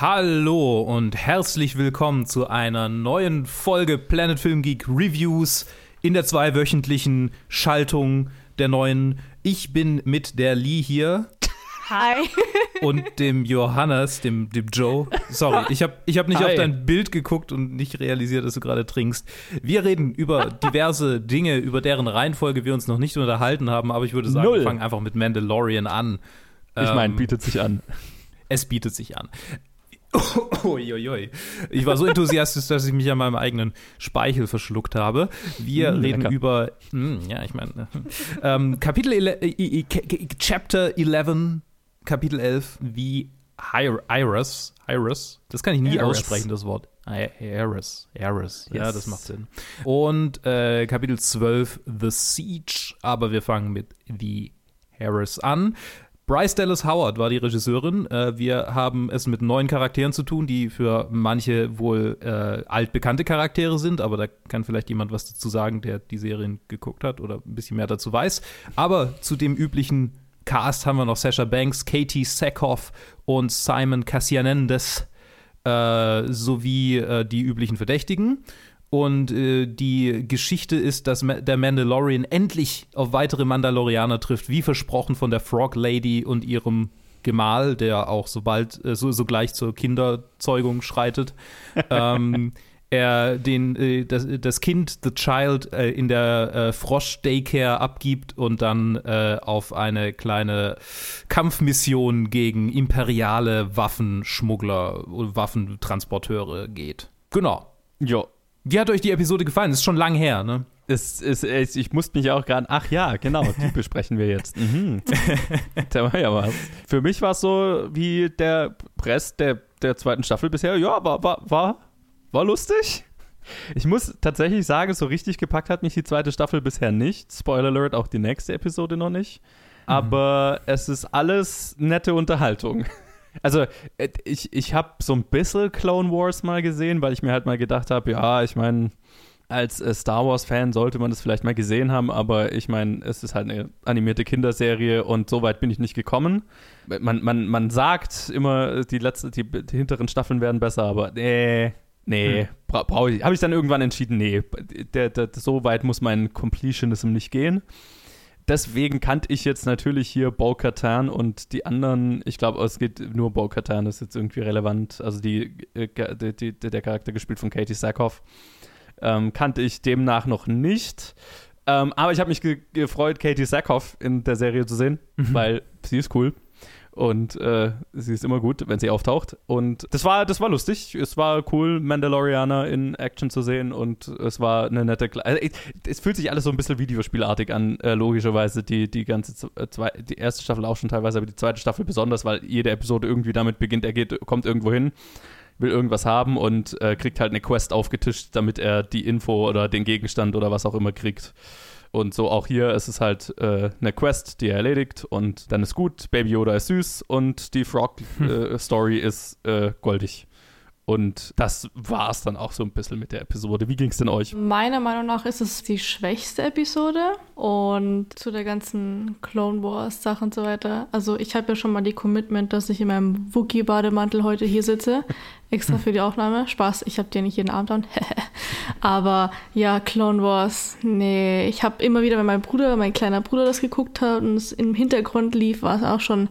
Hallo und herzlich willkommen zu einer neuen Folge Planet Film Geek Reviews in der zweiwöchentlichen Schaltung der neuen. Ich bin mit der Lee hier. Hi. Und dem Johannes, dem, dem Joe. Sorry, ich habe ich hab nicht Hi. auf dein Bild geguckt und nicht realisiert, dass du gerade trinkst. Wir reden über diverse Dinge, über deren Reihenfolge wir uns noch nicht unterhalten haben, aber ich würde sagen, Null. wir fangen einfach mit Mandalorian an. Ich meine, Ähm, bietet sich an. es bietet sich an. Uiuiui. Ich war so enthusiastisch, dass ich mich an meinem eigenen Speichel verschluckt habe. Wir Mm, reden lecker. über, mm, ja, ich meine, ähm, Kapitel ele K- Chapter 11, Kapitel 11, wie Iris, Iris, das kann ich nie Iris. aussprechen, das Wort. Iris, Iris, ja, Yes. das macht Sinn. Und äh, Kapitel 12, The Siege, aber wir fangen mit The Harris an. Bryce Dallas Howard war die Regisseurin. Äh, wir haben es mit neuen Charakteren zu tun, die für manche wohl äh, altbekannte Charaktere sind, aber da kann vielleicht jemand was dazu sagen, der die Serien geguckt hat oder ein bisschen mehr dazu weiß. Aber zu dem üblichen Cast haben wir noch Sasha Banks, Katie Sackhoff und Simon Cassianendes äh, sowie äh, die üblichen Verdächtigen. Und äh, die Geschichte ist, dass Ma der Mandalorian endlich auf weitere Mandalorianer trifft, wie versprochen von der Frog Lady und ihrem Gemahl, der auch sobald äh, so, sogleich zur Kinderzeugung schreitet. ähm, er den, äh, das, das Kind, the child, äh, in der äh, Frosch-Daycare abgibt und dann äh, auf eine kleine Kampfmission gegen imperiale Waffenschmuggler und Waffentransporteure geht. Genau. Jo. Wie hat euch die Episode gefallen? Das ist schon lang her, ne? Es, es, es, ich musste mich auch gerade. Ach ja, genau, die besprechen wir jetzt. Mhm. da war ja was. Für mich war es so wie der Press der, der zweiten Staffel bisher. Ja, war, war, war, war lustig. Ich muss tatsächlich sagen, so richtig gepackt hat mich die zweite Staffel bisher nicht. Spoiler Alert, auch die nächste Episode noch nicht. Aber es ist alles nette Unterhaltung. Also, äh, ich, ich habe so ein bisschen Clone Wars mal gesehen, weil ich mir halt mal gedacht habe, ja, ich meine, als äh, Star Wars-Fan sollte man das vielleicht mal gesehen haben, aber ich meine, es ist halt eine animierte Kinderserie und so weit bin ich nicht gekommen. Man, man, man sagt immer, die, letzte, die, die hinteren Staffeln werden besser, aber nee, nee, bra brauche ich. Habe ich dann irgendwann entschieden, nee, der, der, so weit muss mein Completionism nicht gehen. Deswegen kannte ich jetzt natürlich hier Bo-Katan und die anderen, ich glaube, es geht nur Bo-Katan, ist jetzt irgendwie relevant. Also die, äh, die, die, der Charakter gespielt von Katie Sackhoff ähm, kannte ich demnach noch nicht. Ähm, aber ich habe mich ge gefreut, Katie Sackhoff in der Serie zu sehen, weil sie ist cool. Und äh, sie ist immer gut, wenn sie auftaucht. Und das war, das war lustig. Es war cool, Mandalorianer in Action zu sehen. Und es war eine nette. Kle also, es fühlt sich alles so ein bisschen Videospielartig an, äh, logischerweise. Die, die ganze äh, zwei, die erste Staffel auch schon teilweise, aber die zweite Staffel besonders, weil jede Episode irgendwie damit beginnt, er geht, kommt irgendwo hin, will irgendwas haben und äh, kriegt halt eine Quest aufgetischt, damit er die Info oder den Gegenstand oder was auch immer kriegt. Und so auch hier ist es halt äh, eine Quest, die er erledigt und dann ist gut. Baby Yoda ist süß und die Frog-Story ist äh, goldig. Und das war es dann auch so ein bisschen mit der Episode. Wie ging es denn euch? Meiner Meinung nach ist es die schwächste Episode und zu der ganzen Clone Wars Sache und so weiter. Also ich habe ja schon mal die Commitment, dass ich in meinem Wookie-Bademantel heute hier sitze, extra für die Aufnahme. Spaß, ich habe den nicht jeden Abend an. Aber ja, Clone Wars, nee. Ich habe immer wieder, wenn mein Bruder, mein kleiner Bruder das geguckt hat und es im Hintergrund lief, war es auch schon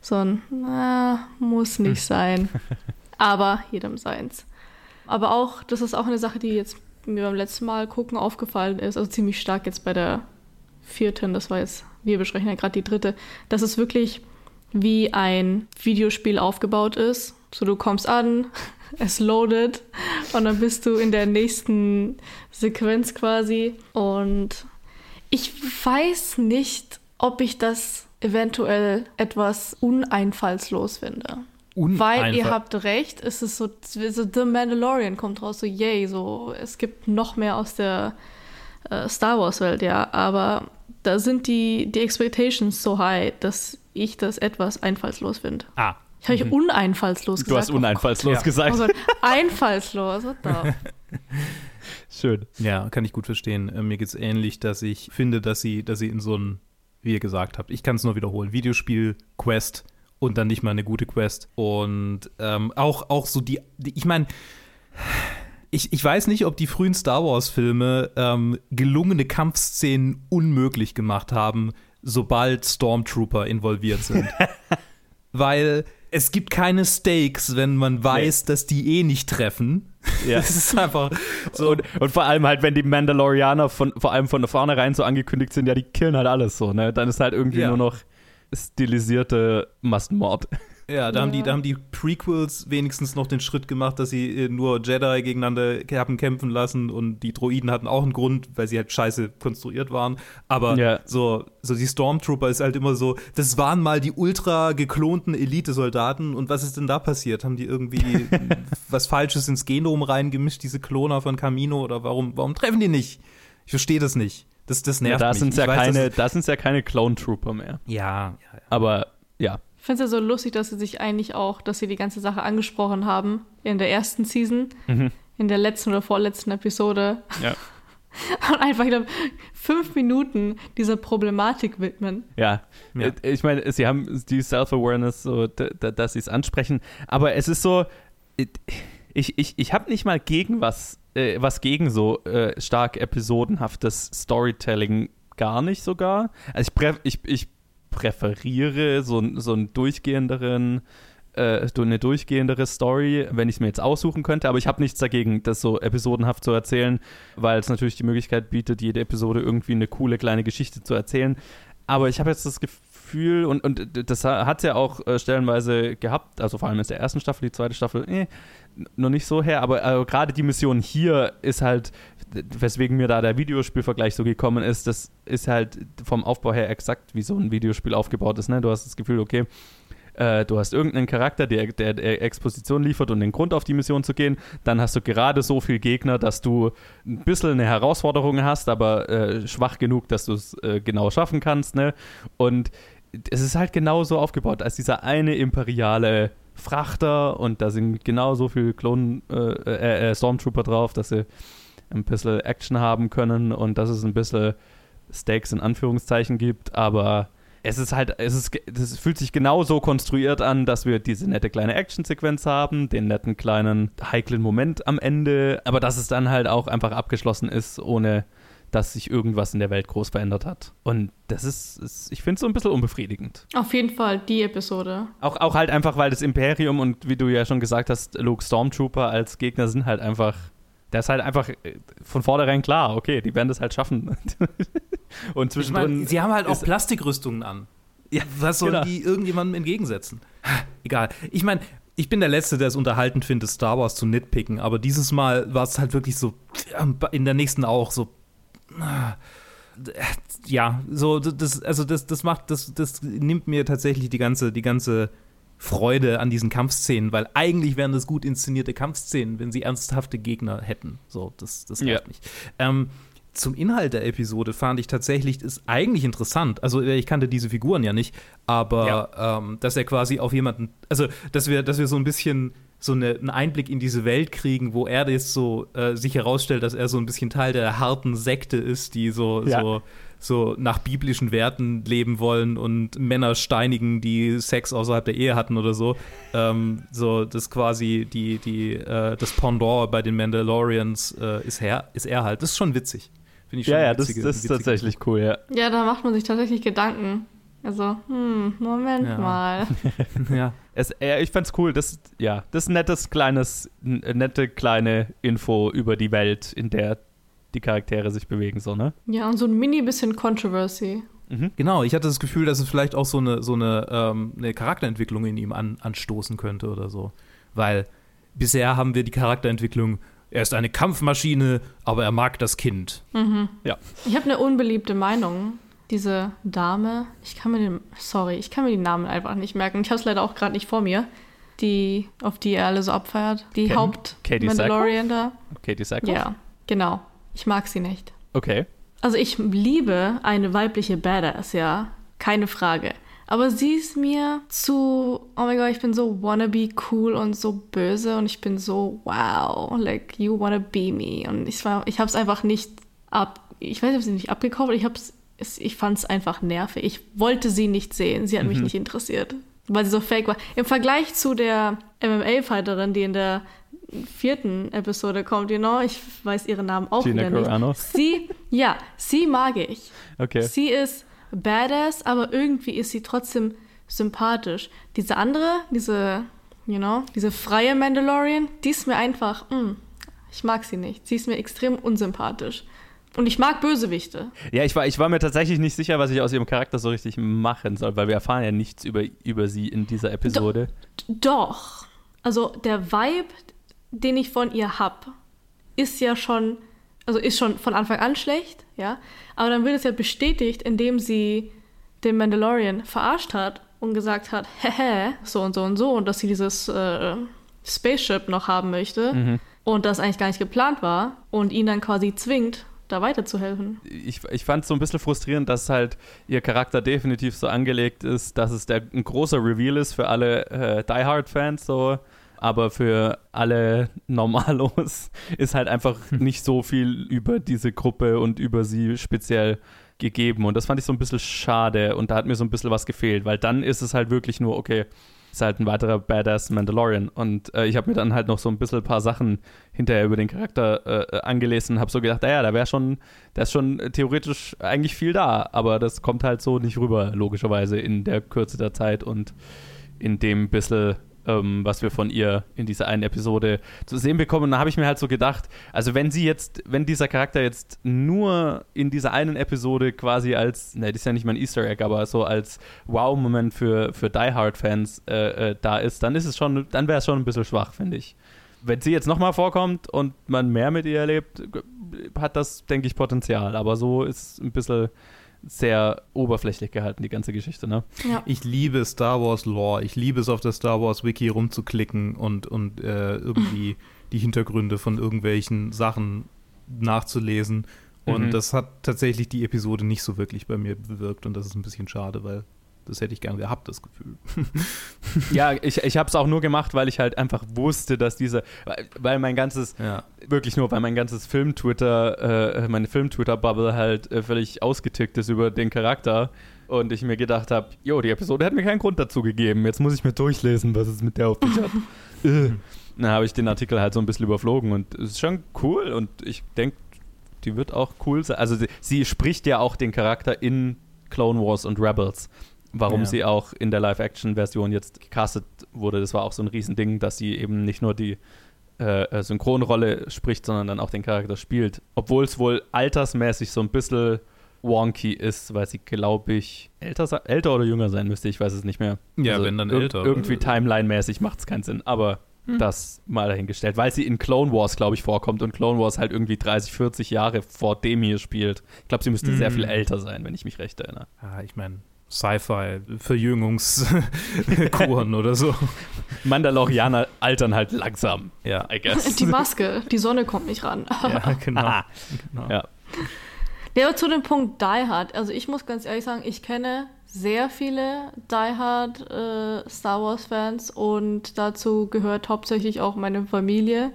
so ein, na, muss nicht sein. Aber jedem seins. Aber auch, das ist auch eine Sache, die jetzt mir beim letzten Mal gucken aufgefallen ist, also ziemlich stark jetzt bei der vierten, das war jetzt, wir besprechen ja gerade die dritte, dass es wirklich wie ein Videospiel aufgebaut ist. So, du kommst an, es loadet und dann bist du in der nächsten Sequenz quasi. Und ich weiß nicht, ob ich das eventuell etwas uneinfallslos finde. Weil ihr habt recht, es ist so, so The Mandalorian kommt raus, so yay, so es gibt noch mehr aus der äh, Star Wars Welt, ja, aber da sind die, die Expectations so high, dass ich das etwas einfallslos finde. Ah. Ich habe ich uneinfallslos Du gesagt. hast uneinfallslos Ja. Oh gesagt. Gott, einfallslos, what the? Schön. Ja, kann ich gut verstehen. Äh, mir geht's ähnlich, dass ich finde, dass sie, dass sie in so ein, wie ihr gesagt habt, ich kann es nur wiederholen, Videospiel, Quest und dann nicht mal eine gute Quest. Und ähm, auch, auch so die, die ich meine, ich, ich weiß nicht, ob die frühen Star Wars-Filme ähm, gelungene Kampfszenen unmöglich gemacht haben, sobald Stormtrooper involviert sind. Weil es gibt keine Stakes, wenn man weiß, nee. dass die eh nicht treffen. Ja. Das ist einfach so. Und, und, vor allem halt, wenn die Mandalorianer von, vor allem von vornherein so angekündigt sind, ja, die killen halt alles so, ne? Dann ist halt irgendwie ja. nur noch stilisierte Massenmord. Ja, da, ja. Haben die, da haben die Prequels wenigstens noch den Schritt gemacht, dass sie äh, nur Jedi gegeneinander haben kämpfen lassen und die Droiden hatten auch einen Grund, weil sie halt scheiße konstruiert waren. Aber ja. so, so die Stormtrooper ist halt immer so, das waren mal die ultra geklonten Elite-Soldaten und was ist denn da passiert? Haben die irgendwie was Falsches ins Genom reingemischt, diese Kloner von Camino oder warum, warum treffen die nicht? Ich verstehe das nicht. Das, das nervt ja, da mich. Ja weiß, keine, da sind es ja keine Clone Trooper mehr. Ja, ja, ja. Aber ja, ich finde es ja so lustig, dass sie sich eigentlich auch, dass sie die ganze Sache angesprochen haben in der ersten Season, mhm. in der letzten oder vorletzten Episode. Ja. Und einfach, ich glaube, fünf Minuten dieser Problematik widmen. Ja, ja. Äh, ich meine, sie haben die Self-Awareness, so, dass sie es ansprechen, aber es ist so, ich, ich, ich habe nicht mal gegen was, äh, was gegen so äh, stark episodenhaftes Storytelling, gar nicht sogar. Also ich, ich, ich präferiere so, so einen durchgehenderen äh, eine durchgehendere Story, wenn ich es mir jetzt aussuchen könnte, aber ich habe nichts dagegen, das so episodenhaft zu erzählen, weil es natürlich die Möglichkeit bietet, jede Episode irgendwie eine coole kleine Geschichte zu erzählen. Aber ich habe jetzt das Gefühl, und, und das hat es ja auch äh, stellenweise gehabt, also vor allem in der ersten Staffel, die zweite Staffel, eh, noch nicht so her, aber äh, gerade die Mission hier ist halt, weswegen mir da der Videospielvergleich so gekommen ist, das ist halt vom Aufbau her exakt wie so ein Videospiel aufgebaut ist. Ne? Du hast das Gefühl, okay, äh, du hast irgendeinen Charakter, der, der, der, Exposition liefert und den Grund auf die Mission zu gehen. Dann hast du gerade so viel Gegner, dass du ein bisschen eine Herausforderung hast, aber äh, schwach genug, dass du es äh, genau schaffen kannst. Ne? Und es ist halt genau so aufgebaut, als dieser eine imperiale Frachter und da sind genau so viele Klon äh, äh, äh, Stormtrooper drauf, dass sie ein bisschen Action haben können und dass es ein bisschen Stakes in Anführungszeichen gibt, aber es ist halt, es ist, es fühlt sich genau so konstruiert an, dass wir diese nette kleine Actionsequenz haben, den netten kleinen heiklen Moment am Ende, aber dass es dann halt auch einfach abgeschlossen ist, ohne dass sich irgendwas in der Welt groß verändert hat. Und das ist, ist ich finde es so ein bisschen unbefriedigend. Auf jeden Fall die Episode. Auch, auch halt einfach, weil das Imperium und wie du ja schon gesagt hast, Luke Stormtrooper als Gegner sind halt einfach der ist halt einfach äh, von vornherein klar, okay, die werden das halt schaffen. und zwischendrin. Ich mein, sie haben halt auch Plastikrüstungen an. Ja, was sollen genau. die irgendjemandem entgegensetzen? Egal. Ich meine, ich bin der Letzte, der es unterhaltend findet, Star Wars zu nitpicken, aber dieses Mal war es halt wirklich so, in der nächsten auch so. Ja, so, das, also das, das macht, das, das nimmt mir tatsächlich die ganze, die ganze Freude an diesen Kampfszenen, weil eigentlich wären das gut inszenierte Kampfszenen, wenn sie ernsthafte Gegner hätten. So, das, das ja. nicht. Ähm, zum Inhalt der Episode fand ich tatsächlich, ist eigentlich interessant. Also ich kannte diese Figuren ja nicht, aber ja. ähm, dass er quasi auf jemanden, also dass wir, dass wir so ein bisschen so eine, einen Einblick in diese Welt kriegen, wo er jetzt so äh, sich herausstellt, dass er so ein bisschen Teil der harten Sekte ist, die so, ja. so so nach biblischen Werten leben wollen und Männer steinigen, die Sex außerhalb der Ehe hatten oder so. Ähm, so, das quasi die, die, äh, das Pendant bei den Mandalorians äh, ist, her, ist er halt. Das ist schon witzig. Finde ich schon Ja, ja, witzige, das, das ist tatsächlich cool, ja. Ja, da macht man sich tatsächlich Gedanken. Also, hm, Moment ja. mal. ja. Es, äh, ich fand's cool. Das, ja, das ist ein nettes, kleines, nette, kleine Info über die Welt, in der die Charaktere sich bewegen, so, ne? Ja, und so ein mini bisschen Controversy. Mhm. Genau, ich hatte das Gefühl, dass es vielleicht auch so eine, so eine, ähm, eine Charakterentwicklung in ihm an, anstoßen könnte oder so. Weil bisher haben wir die Charakterentwicklung, er ist eine Kampfmaschine, aber er mag das Kind. Mhm. Ja. Ich habe eine unbeliebte Meinung. Diese Dame, ich kann mir den, sorry, ich kann mir die Namen einfach nicht merken. Ich habe es leider auch gerade nicht vor mir. Die, auf die er alle so abfeiert. Die Haupt-Mandalorian da. Katie Sackhoff? Ja, genau. Ich mag sie nicht. Okay. Also ich liebe eine weibliche Badass, ja. Keine Frage. Aber sie ist mir zu, oh mein Gott, ich bin so wannabe cool und so böse und ich bin so, wow, like you wanna be me. Und ich, war, ich hab's einfach nicht ab, ich weiß nicht, ob sie nicht abgekauft, ich hab's, ich fand's einfach nervig. Ich wollte sie nicht sehen, sie hat mhm. mich nicht interessiert. weil sie so fake war. Im Vergleich zu der MMA-Fighterin, die in der vierten Episode kommt, you know, ich weiß ihren Namen auch Gina wieder Carano. nicht. Sie, ja, sie mag ich. Okay. Sie ist badass, aber irgendwie ist sie trotzdem sympathisch. Diese andere, diese, you know, diese freie Mandalorian, die ist mir einfach, mm, ich mag sie nicht. Sie ist mir extrem unsympathisch. Und ich mag Bösewichte. Ja, ich war, ich war mir tatsächlich nicht sicher, was ich aus ihrem Charakter so richtig machen soll, weil wir erfahren ja nichts über, über sie in dieser Episode. Doch. Also der Vibe, den ich von ihr hab, ist ja schon, also ist schon von Anfang an schlecht, ja. Aber dann wird es ja bestätigt, indem sie den Mandalorian verarscht hat und gesagt hat, hehe, so und so und so, und dass sie dieses äh, Spaceship noch haben möchte und das eigentlich gar nicht geplant war und ihn dann quasi zwingt, da weiterzuhelfen. ich, ich fand es so ein bisschen frustrierend, dass halt ihr Charakter definitiv so angelegt ist, dass es der, ein großer Reveal ist für alle äh, Die Hard-Fans, so. Aber für alle Normalos ist halt einfach nicht so viel über diese Gruppe und über sie speziell gegeben. Und das fand ich so ein bisschen schade. Und da hat mir so ein bisschen was gefehlt, weil dann ist es halt wirklich nur, okay, ist halt ein weiterer Badass Mandalorian. Und äh, ich habe mir dann halt noch so ein bisschen ein paar Sachen hinterher über den Charakter äh, angelesen und habe so gedacht, naja, da wäre schon, da ist schon theoretisch eigentlich viel da, aber das kommt halt so nicht rüber, logischerweise, in der Kürze der Zeit und in dem bisschen, ähm, was wir von ihr in dieser einen Episode zu sehen bekommen. Und da habe ich mir halt so gedacht, also wenn sie jetzt, wenn dieser Charakter jetzt nur in dieser einen Episode quasi als, ne, das ist ja nicht mal ein Easter Egg, aber so als Wow-Moment für, für Die Hard-Fans äh, äh, da ist, dann ist es schon, dann wäre es schon ein bisschen schwach, finde ich. Wenn sie jetzt nochmal vorkommt und man mehr mit ihr erlebt, hat das, denke ich, Potenzial. Aber so ist ein bisschen sehr oberflächlich gehalten, die ganze Geschichte, ne? Ja. Ich liebe Star Wars Lore. Ich liebe es, auf der Star Wars Wiki rumzuklicken und, und äh, irgendwie die Hintergründe von irgendwelchen Sachen nachzulesen. Und Mhm. das hat tatsächlich die Episode nicht so wirklich bei mir bewirkt. Und das ist ein bisschen schade, weil das hätte ich gern gehabt, das Gefühl. Ja, ich, ich habe es auch nur gemacht, weil ich halt einfach wusste, dass diese, weil- mein ganzes, ja. wirklich nur, weil mein ganzes Film-Twitter, äh, meine Film-Twitter-Bubble halt äh, völlig ausgetickt ist über den Charakter. Und ich mir gedacht habe, jo, die Episode hat mir keinen Grund dazu gegeben. Jetzt muss ich mir durchlesen, was es mit der auf sich hat. Äh. Dann habe ich den Artikel halt so ein bisschen überflogen und es ist schon cool und ich denke, die wird auch cool sein. Also sie, sie spricht ja auch den Charakter in Clone Wars und Rebels. Warum Ja. sie auch in der Live-Action-Version jetzt gecastet wurde, das war auch so ein Riesending, dass sie eben nicht nur die äh, äh, Synchronrolle spricht, sondern dann auch den Charakter spielt. Obwohl es wohl altersmäßig so ein bisschen wonky ist, weil sie, glaube ich, älter, älter oder jünger sein müsste, ich weiß es nicht mehr. Ja, wenn dann ir- älter. Irgendwie Timeline-mäßig macht es keinen Sinn, aber Hm. das mal dahingestellt, weil sie in Clone Wars, glaube ich, vorkommt und Clone Wars halt irgendwie 30, 40 Jahre vor dem hier spielt. Ich glaube, sie müsste sehr Hm. viel älter sein, wenn ich mich recht erinnere. Ah, ich meine, Sci-Fi, Verjüngungskuren oder so. Mandalorianer altern halt langsam, Ja. I guess. Die Maske, die Sonne kommt nicht ran. Ja, genau. genau. Ja. Ja, aber zu dem Punkt Die Hard. Also ich muss ganz ehrlich sagen, ich kenne sehr viele Die Hard äh, Star Wars Fans und dazu gehört hauptsächlich auch meine Familie,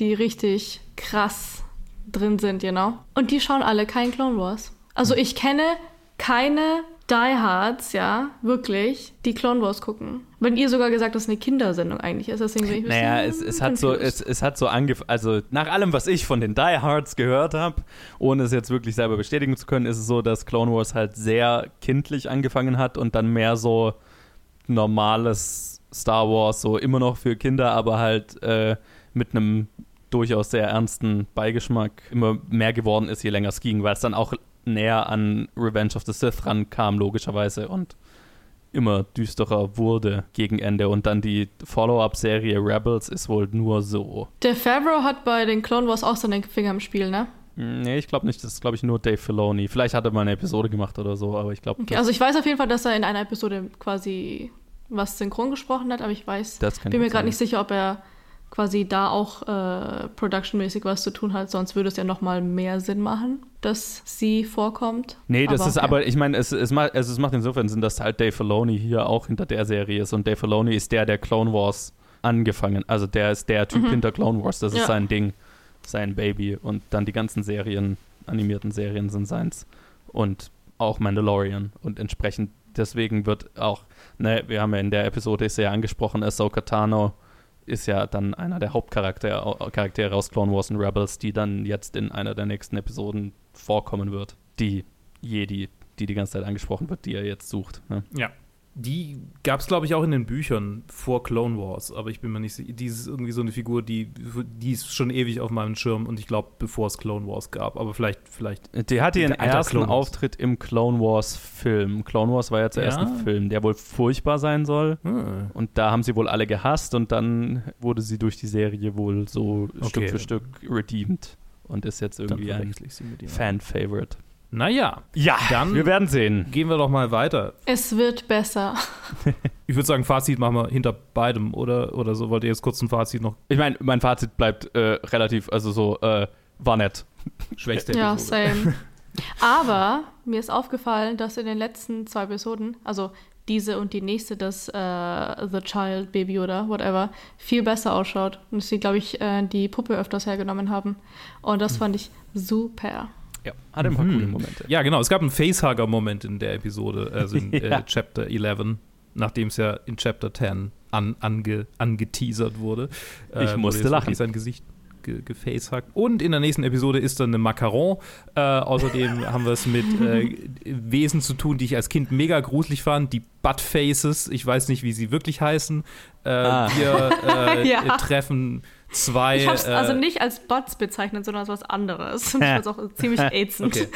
die richtig krass drin sind, genau. Und die schauen alle kein Clone Wars. Also ich kenne keine Die Hards, ja, wirklich, die Clone Wars gucken. Wenn ihr sogar gesagt, dass es eine Kindersendung eigentlich ist, deswegen bin ich Naja, es, es hat so, es, es hat so angefangen, also nach allem, was ich von den Die Hards gehört habe, ohne es jetzt wirklich selber bestätigen zu können, ist es so, dass Clone Wars halt sehr kindlich angefangen hat und dann mehr so normales Star Wars, so immer noch für Kinder, aber halt äh, mit einem durchaus sehr ernsten Beigeschmack immer mehr geworden ist, je länger es ging, weil es dann auch näher an Revenge of the Sith rankam, logischerweise, und immer düsterer wurde gegen Ende. Und dann die Follow-up-Serie Rebels ist wohl nur so. Der Favreau hat bei den Clone Wars auch seine Finger im Spiel, ne? Hm, Nee, ich glaube nicht. Das ist, glaube ich, nur Dave Filoni. Vielleicht hat er mal eine Episode gemacht oder so, aber ich glaube, Okay, also ich weiß auf jeden Fall, dass er in einer Episode quasi was synchron gesprochen hat, aber ich weiß, bin mir gerade nicht sicher, ob er quasi da auch äh, productionmäßig was zu tun hat, sonst würde es ja nochmal mehr Sinn machen, dass sie vorkommt. Nee, das Aber, ist ja. aber, ich meine, es, es, macht, also es macht insofern Sinn, dass halt Dave Filoni hier auch hinter der Serie ist und Dave Filoni ist der, der Clone Wars angefangen, also der ist der Typ Mhm. hinter Clone Wars, das ist Ja. sein Ding, sein Baby und dann die ganzen Serien, animierten Serien sind seins und auch Mandalorian und entsprechend deswegen wird auch, ne, wir haben ja in der Episode ist ja angesprochen, Ahsoka Tano ist ja dann einer der Hauptcharaktere Charaktere aus Clone Wars und Rebels, die dann jetzt in einer der nächsten Episoden vorkommen wird. Die Jedi, die die ganze Zeit angesprochen wird, die er jetzt sucht. Ne? Ja. Die gab es, glaube ich, auch in den Büchern vor Clone Wars, aber ich bin mir nicht sicher. Die ist irgendwie so eine Figur, die, die ist schon ewig auf meinem Schirm und ich glaube, bevor es Clone Wars gab. Aber vielleicht, vielleicht. Die hatte ihren ersten Auftritt im Clone Wars Film. Clone Wars war ja zuerst ja. ein Film, der wohl furchtbar sein soll. Hm. Und da haben sie wohl alle gehasst und dann wurde sie durch die Serie wohl so okay. Stück für Stück redeemed und ist jetzt irgendwie ein Fan-Favorite. Naja, ja, dann wir werden sehen. Gehen wir doch mal weiter. Es wird besser. ich würde sagen, Fazit machen wir hinter beidem oder, oder so. Wollt ihr jetzt kurz ein Fazit noch? Ich meine, mein Fazit bleibt äh, relativ, also so, äh, war nett. Schwächste Ja, same. Aber mir ist aufgefallen, dass in den letzten zwei Episoden, also diese und die nächste, das äh, The Child, Baby oder whatever, viel besser ausschaut. Und dass sie, glaube ich, äh, die Puppe öfters hergenommen haben. Und das hm. fand ich super. Ja, hat ein paar mhm. coole Momente. Ja, genau. Es gab einen Facehugger-Moment in der Episode, also in ja. äh, Chapter 11, nachdem es ja in Chapter 10 an, ange, angeteasert wurde. Äh, ich musste lachen. Sein Gesicht ge gefacehackt. Und in der nächsten Episode ist dann eine Macaron. Äh, außerdem haben wir es mit äh, Wesen zu tun, die ich als Kind mega gruselig fand. Die Buttfaces. Ich weiß nicht, wie sie wirklich heißen. Äh, ah. Wir äh, ja. treffen zwei. Ich habe es äh, also nicht als Bots bezeichnet, sondern als was anderes. Und ich es auch ziemlich ätzend. Okay.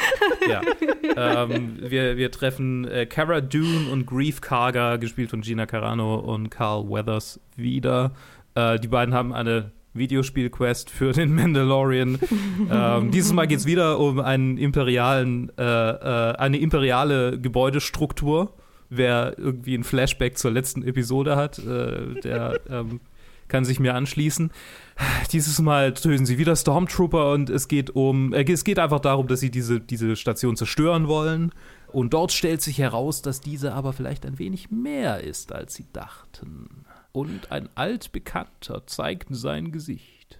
Ja. ähm, wir, wir treffen äh, Cara Dune und Grief Karga, gespielt von Gina Carano und Carl Weathers, wieder. Äh, die beiden haben eine Videospielquest für den Mandalorian. ähm, dieses Mal geht es wieder um einen imperialen, äh, äh, eine imperiale Gebäudestruktur. Wer irgendwie ein Flashback zur letzten Episode hat, äh, der ähm, kann sich mir anschließen. Dieses Mal töten sie wieder Stormtrooper und es geht um, äh, es geht einfach darum, dass sie diese, diese Station zerstören wollen. Und dort stellt sich heraus, dass diese aber vielleicht ein wenig mehr ist, als sie dachten. Und ein altbekannter zeigt sein Gesicht.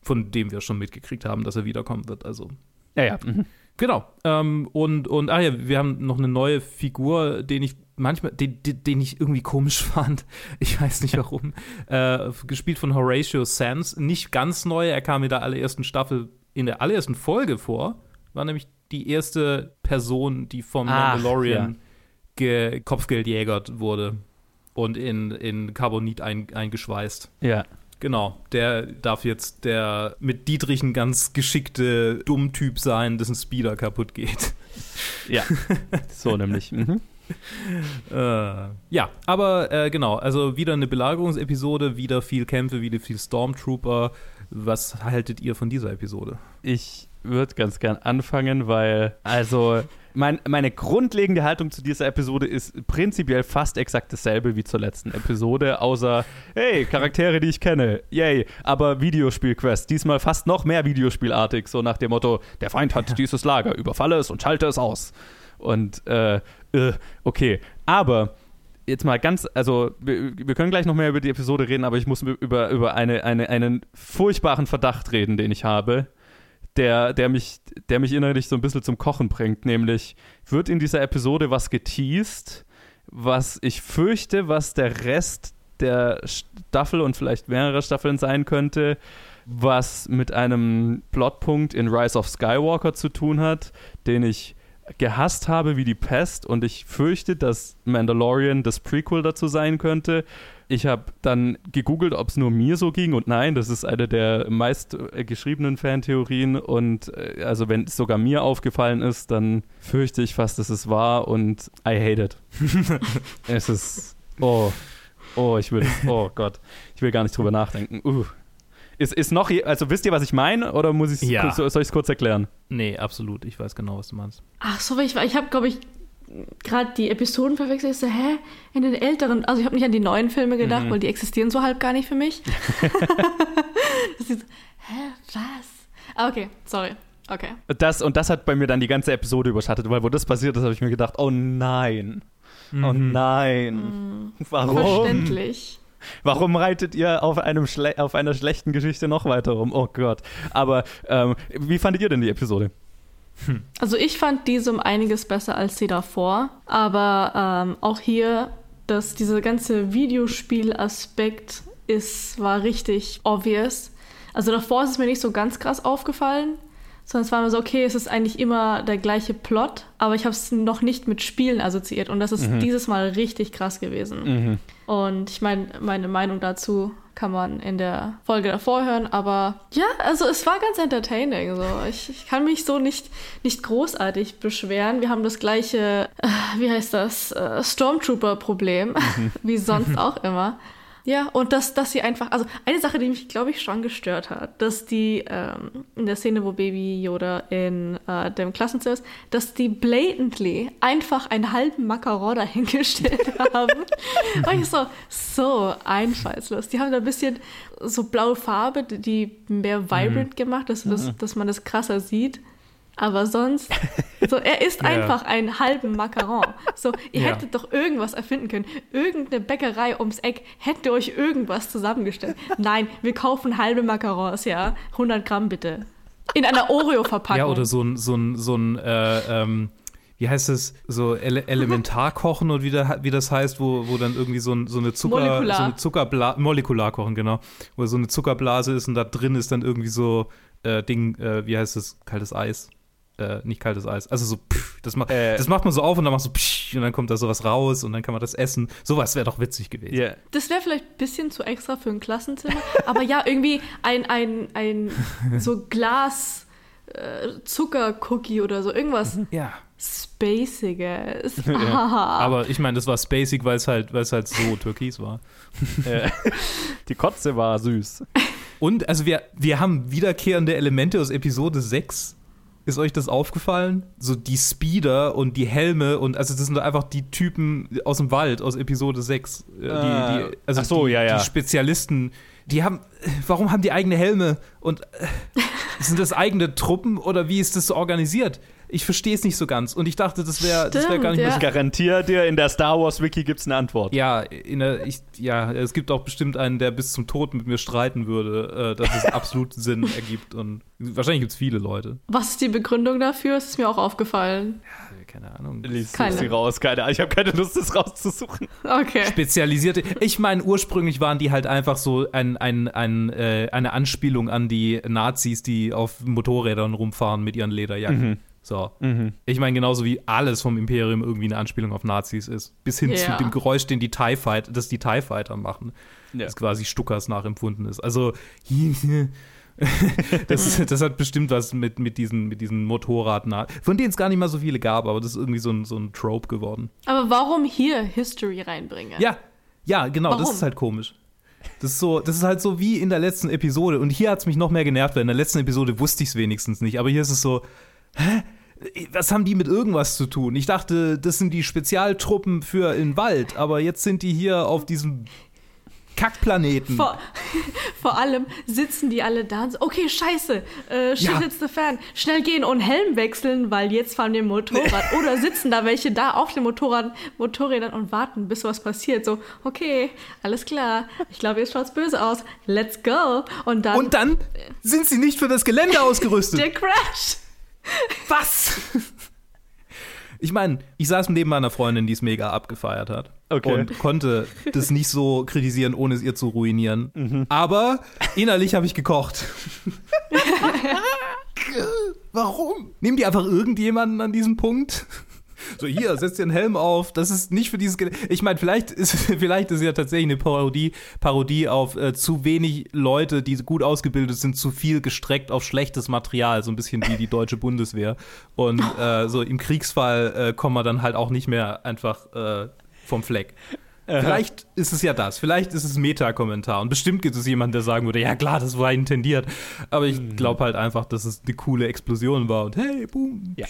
Von dem wir schon mitgekriegt haben, dass er wiederkommen wird. Also. Ja, ja. Mhm. Genau. Ähm, und, und, ach ja, wir haben noch eine neue Figur, den ich manchmal, den, den ich irgendwie komisch fand. Ich weiß nicht warum. äh, gespielt von Horatio Sands. Nicht ganz neu. Er kam in der allerersten Staffel, in der allerersten Folge vor. War nämlich die erste Person, die vom Ach, Mandalorian ja. Kopfgeldjägert wurde und in, in Carbonit ein, eingeschweißt. Ja. Genau, der darf jetzt der mit Dietrich ein ganz geschickte Dummtyp sein, dessen Speeder kaputt geht. Ja, so nämlich. Mhm. Äh, ja, aber äh, genau, also wieder eine Belagerungsepisode, wieder viel Kämpfe, wieder viel Stormtrooper. Was haltet ihr von dieser Episode? Ich würde ganz gern anfangen, weil, also, mein, meine grundlegende Haltung zu dieser Episode ist prinzipiell fast exakt dasselbe wie zur letzten Episode, außer, hey, Charaktere, die ich kenne, yay, aber Videospielquest, diesmal fast noch mehr Videospielartig, so nach dem Motto, der Feind hat dieses Lager, überfalle es und schalte es aus. Und, äh, äh okay, aber jetzt mal ganz, also wir, wir, können gleich noch mehr über die Episode reden, aber ich muss über, über eine, eine, einen furchtbaren Verdacht reden, den ich habe der, der, mich, der mich innerlich so ein bisschen zum Kochen bringt. Nämlich wird in dieser Episode was geteased, was ich fürchte, was der Rest der Staffel und vielleicht mehrere Staffeln sein könnte, was mit einem Plotpunkt in Rise of Skywalker zu tun hat, den ich gehasst habe wie die Pest und ich fürchte, dass Mandalorian das Prequel dazu sein könnte ich habe dann gegoogelt, ob es nur mir so ging und nein, das ist eine der meist äh, geschriebenen Fantheorien und äh, also wenn es sogar mir aufgefallen ist, dann fürchte ich fast, dass es wahr und I hate it. es ist oh oh, ich will oh Gott, ich will gar nicht drüber nachdenken. Uh. Ist, ist noch, also wisst ihr, was ich meine oder muss ich ja. soll ich es kurz erklären? Nee, absolut. Ich weiß genau, was du meinst. Ach so, ich, ich habe, glaube ich, gerade die Episoden verwechselt, ich so, hä, in den älteren, also ich habe nicht an die neuen Filme gedacht, mhm. weil die existieren so halb gar nicht für mich. das ist, hä, was? Ah, okay, sorry. Okay. Das, und das hat bei mir dann die ganze Episode überschattet, weil wo das passiert ist, habe ich mir gedacht, oh nein. Oh mhm. Oh nein. Mhm. Warum? Verständlich. Warum reitet ihr auf, einem auf einer schlechten Geschichte noch weiter rum? Oh Gott. Aber ähm, wie fandet ihr denn die Episode? Also ich fand diese um einiges besser als die davor, aber ähm, auch hier, dass dieser ganze Videospiel-Aspekt ist, war richtig obvious. Also davor ist es mir nicht so ganz krass aufgefallen, sondern es war mir so, okay, es ist eigentlich immer der gleiche Plot, aber ich habe es noch nicht mit Spielen assoziiert und das ist Mhm. dieses Mal richtig krass gewesen. Mhm. Und ich meine, meine Meinung dazu kann man in der Folge davor hören, aber ja, also es war ganz entertaining. So. Ich, ich kann mich so nicht, nicht großartig beschweren. Wir haben das gleiche, äh, wie heißt das, äh, Stormtrooper-Problem, wie sonst auch immer. Ja, und dass, dass sie einfach, also eine Sache, die mich, glaube ich, schon gestört hat, dass die ähm, in der Szene, wo Baby Yoda in äh, dem Klassenzimmer ist, dass die blatantly einfach einen halben Macaron dahingestellt haben. und ich so, so einfallslos. Die haben da ein bisschen so blaue Farbe, die mehr vibrant gemacht, dass, das, dass man das krasser sieht. Aber sonst, so, er isst Ja. einfach einen halben Macaron. So, ihr Ja. hättet doch irgendwas erfinden können. Irgendeine Bäckerei ums Eck hätte euch irgendwas zusammengestellt. Nein, wir kaufen halbe Macarons, ja. 100 Gramm bitte. In einer Oreo-Verpackung. Ja, oder so ein, so ein, so ein äh, ähm, wie heißt es, so Ele Elementarkochen und wie, da, wie das heißt, wo, wo dann irgendwie so, ein, so eine Zucker, Molekular. so eine Zuckerblase, Molekularkochen, genau, wo so eine Zuckerblase ist und da drin ist dann irgendwie so äh, Ding, äh, wie heißt es, kaltes Eis. Äh, nicht kaltes Eis. Also so, pff, das, macht Äh. das macht man so auf und dann machst du psch, und dann kommt da sowas raus und dann kann man das essen. Sowas wäre doch witzig gewesen. Ja. Das wäre vielleicht ein bisschen zu extra für ein Klassenzimmer. aber ja, irgendwie ein, ein, ein so Glas äh, Zuckercookie oder so. Irgendwas Ja. Spaciges. Ja. Aber ich meine, das war spacig, weil es halt, weil es halt so türkis war. Die Kotze war süß. Und also wir, wir haben wiederkehrende Elemente aus Episode 6. Ist euch das aufgefallen? So die Speeder und die Helme und also das sind einfach die Typen aus dem Wald aus Episode 6. Äh, Die, die, also ach so, die, ja, ja. die Spezialisten, die haben, warum haben die eigene Helme? Und äh, sind das eigene Truppen oder wie ist das so organisiert? Ich verstehe es nicht so ganz. Und ich dachte, das wäre das wär gar nicht ja. mehr Ich garantiere dir, in der Star Wars Wiki gibt es eine Antwort. ja, in der, ich, ja, es gibt auch bestimmt einen, der bis zum Tod mit mir streiten würde, äh, dass es absolut Sinn ergibt. Und wahrscheinlich gibt es viele Leute. Was ist die Begründung dafür? Es ist mir auch aufgefallen. Keine Ahnung. Lies Keine. sie raus, keine Ahnung. Ich habe keine Lust, das rauszusuchen. Okay. Spezialisierte. Ich meine, ursprünglich waren die halt einfach so ein, ein, ein, äh, eine Anspielung an die Nazis, die auf Motorrädern rumfahren mit ihren Lederjacken. So. Mhm. Ich meine, genauso wie alles vom Imperium irgendwie eine Anspielung auf Nazis ist. Bis hin zu Ja. dem Geräusch, den die TIE Fighter, das die TIE Fighter machen. Ja. Das quasi Stuckers nachempfunden ist. Also, das, das hat bestimmt was mit, mit diesen, mit diesen Motorraden, von denen es gar nicht mal so viele gab, aber das ist irgendwie so ein, so ein Trope geworden. Aber warum hier History reinbringen? Ja, ja, genau, das Warum? ist halt komisch. Das ist, so, das ist halt so wie in der letzten Episode. Und hier hat es mich noch mehr genervt, weil in der letzten Episode wusste ich es wenigstens nicht. Aber hier ist es so, hä? Was haben die mit irgendwas zu tun? Ich dachte, das sind die Spezialtruppen für den Wald, aber jetzt sind die hier auf diesem Kackplaneten. Vor, vor allem sitzen die alle da und so, okay, scheiße, äh, shit Ja. hits the fan. Schnell gehen und Helm wechseln, weil jetzt fahren wir Motorrad. Oder sitzen da welche da auf den Motorrad, Motorrädern und warten, bis was passiert. So, okay, alles klar. Ich glaube, jetzt schaut's böse aus. Let's go. Und dann, Und dann sind sie nicht für das Gelände ausgerüstet. der Crash. Was? Ich meine, ich saß neben meiner Freundin, die es mega abgefeiert hat. Okay. Und konnte das nicht so kritisieren, ohne es ihr zu ruinieren. Aber innerlich habe ich gekocht. Warum? Nehmen die einfach irgendjemanden an diesem Punkt? So, hier, setz dir einen Helm auf. Das ist nicht für dieses. Ge ich meine, vielleicht ist, vielleicht ist ja tatsächlich eine Parodie, Parodie auf äh, zu wenig Leute, die gut ausgebildet sind, zu viel gestreckt auf schlechtes Material. So ein bisschen wie die deutsche Bundeswehr. Und äh, so im Kriegsfall äh, kommen wir dann halt auch nicht mehr einfach äh, vom Fleck. Vielleicht ist es ja das. Vielleicht ist es ein Meta-Kommentar. Und bestimmt gibt es jemanden, der sagen würde, ja klar, das war intendiert. Aber ich glaube halt einfach, dass es eine coole Explosion war. Und hey, boom. Ja.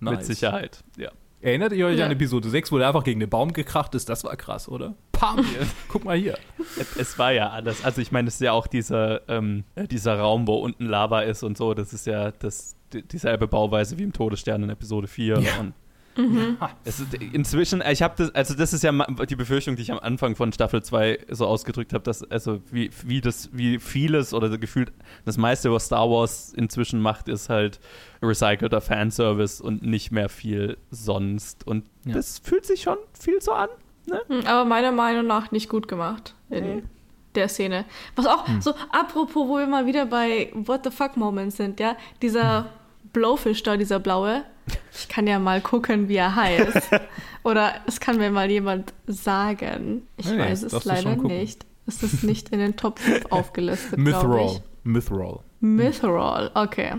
Nice. Mit Sicherheit. Ja. Erinnert ihr euch Ja. an Episode 6, wo der einfach gegen den Baum gekracht ist? Das war krass, oder? Pam! Guck mal hier. Es, war ja alles. Also ich meine, es ist ja auch dieser, ähm, äh, dieser Raum, wo unten Lava ist und so. Das ist ja das, die, dieselbe Bauweise wie im Todesstern in Episode 4. Ja. Und Mhm. Es ist inzwischen, ich habe das, also das ist ja die Befürchtung, die ich am Anfang von Staffel 2 so ausgedrückt habe, dass, also wie, wie das, wie vieles oder gefühlt das meiste, was Star Wars inzwischen macht, ist halt recycelter Fanservice und nicht mehr viel sonst. Und Ja. das fühlt sich schon viel so an. Hm, Aber meiner Meinung nach nicht gut gemacht in der Szene. Was auch, so apropos, wo wir mal wieder bei What the fuck Moments sind, ja, dieser Blowfish da, dieser blaue, ich kann ja mal gucken, wie er heißt. Oder es kann mir mal jemand sagen. Ich Nee, weiß es leider nicht. Es ist nicht in den Top 5 aufgelistet, Mythrol. Mythrol. Mithril, okay.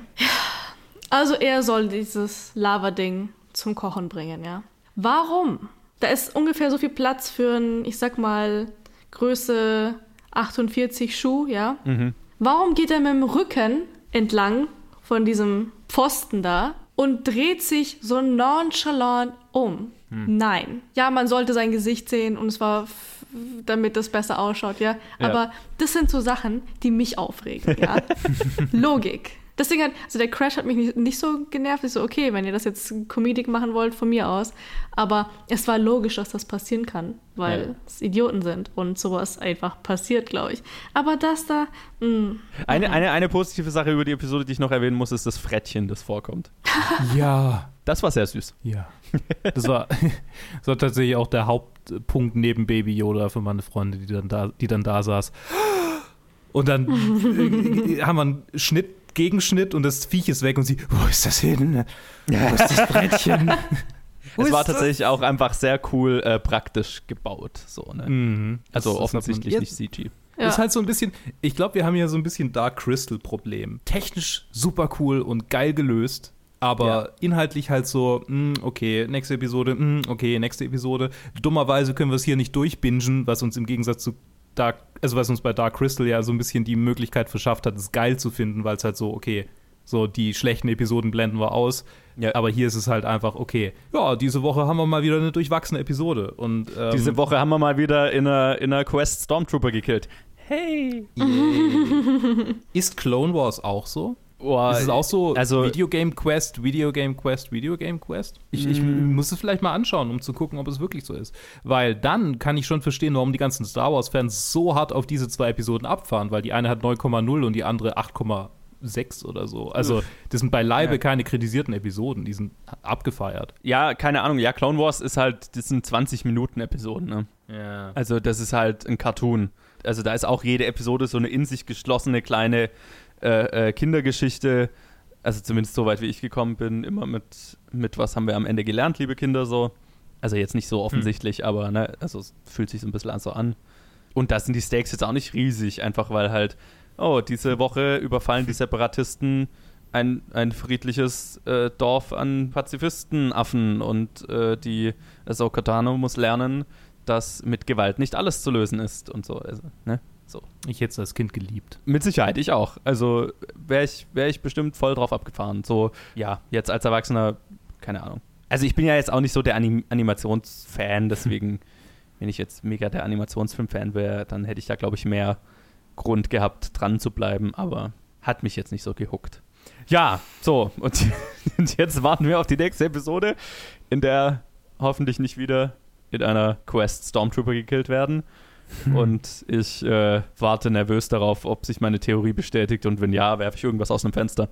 Also er soll dieses Lava-Ding zum Kochen bringen, ja. Warum? Da ist ungefähr so viel Platz für ein, ich sag mal, Größe 48 Schuh, ja. Mhm. Warum geht er mit dem Rücken entlang von diesem Pfosten da und dreht sich so nonchalant um? Nein. Ja, man sollte sein Gesicht sehen und es war, f- damit das besser ausschaut, ja. Ja. Aber das sind so Sachen, die mich aufregen, ja. Logik. Deswegen hat, also der Crash hat mich nicht, nicht so genervt. Ich so, okay, wenn ihr das jetzt Comedic machen wollt, von mir aus. Aber es war logisch, dass das passieren kann, weil Ja. es Idioten sind und sowas einfach passiert, glaube ich. Aber das da, mh, Eine, eine, eine positive Sache über die Episode, die ich noch erwähnen muss, ist das Frettchen, das vorkommt. Ja. Das war sehr süß. Ja. Das war, das war tatsächlich auch der Hauptpunkt neben Baby Yoda für meine Freunde, die dann da, die dann da saß. Und dann äh, haben wir einen Schnitt, Gegenschnitt und das Viech ist weg und sie, wo ist das hin? Wo ist das Brettchen? Es war das? tatsächlich auch einfach sehr cool äh, praktisch gebaut. So, ne? Mhm. Also offensichtlich nicht CG. ja. Ist halt so ein bisschen, ich glaube, wir haben hier so ein bisschen Dark Crystal Problem. Technisch super cool und geil gelöst, aber Ja. inhaltlich halt so, mh, okay, nächste Episode, mh, okay, nächste Episode. Dummerweise können wir es hier nicht durchbingen, was uns im Gegensatz zu Dark, also was uns bei Dark Crystal ja so ein bisschen die Möglichkeit verschafft hat, es geil zu finden, weil es halt so, okay, so die schlechten Episoden blenden wir aus. Ja. Aber hier ist es halt einfach, okay, ja, diese Woche haben wir mal wieder eine durchwachsene Episode. Und ähm, Diese Woche haben wir mal wieder in einer, in einer Quest Stormtrooper gekillt. Hey! Yay. Ist Clone Wars auch so? Boah, Ist es auch so also- Videogame Quest, Videogame Quest, Videogame Quest? Ich, ich Mm. muss es vielleicht mal anschauen, um zu gucken, ob es wirklich so ist. Weil dann kann ich schon verstehen, warum die ganzen Star Wars-Fans so hart auf diese zwei Episoden abfahren, weil die eine hat 9,0 und die andere 8,6 oder so. Also, das sind beileibe Ja. keine kritisierten Episoden, die sind abgefeiert. Ja, keine Ahnung. Ja, Clone Wars ist halt, das sind 20 Minuten Episoden, ne? Ja. Also das ist halt ein Cartoon. Also da ist auch jede Episode so eine in sich geschlossene kleine äh, äh, Kindergeschichte. Also zumindest so weit wie ich gekommen bin, immer mit, mit was haben wir am Ende gelernt, liebe Kinder, so. Also jetzt nicht so offensichtlich, aber ne, also es fühlt sich so ein bisschen so an. Und da sind die Stakes jetzt auch nicht riesig, einfach weil halt, oh, diese Woche überfallen die Separatisten ein, ein friedliches äh, Dorf an Pazifistenaffen und äh, die also Katano muss lernen, dass mit Gewalt nicht alles zu lösen ist und so. Also, ne? So. Ich hätte es als Kind geliebt. Mit Sicherheit, ich auch. Also wäre ich, wär ich bestimmt voll drauf abgefahren. So, ja, jetzt als Erwachsener, keine Ahnung. Also ich bin ja jetzt auch nicht so der Anim Animationsfan, deswegen, wenn ich jetzt mega der Animationsfilm-Fan wäre, dann hätte ich da, glaube ich, mehr Grund gehabt, dran zu bleiben, aber hat mich jetzt nicht so gehuckt. Ja, so, und, und jetzt warten wir auf die nächste Episode, in der hoffentlich nicht wieder in einer Quest Stormtrooper gekillt werden. Und ich äh, warte nervös darauf, ob sich meine Theorie bestätigt und wenn ja, werfe ich irgendwas aus einem Fenster.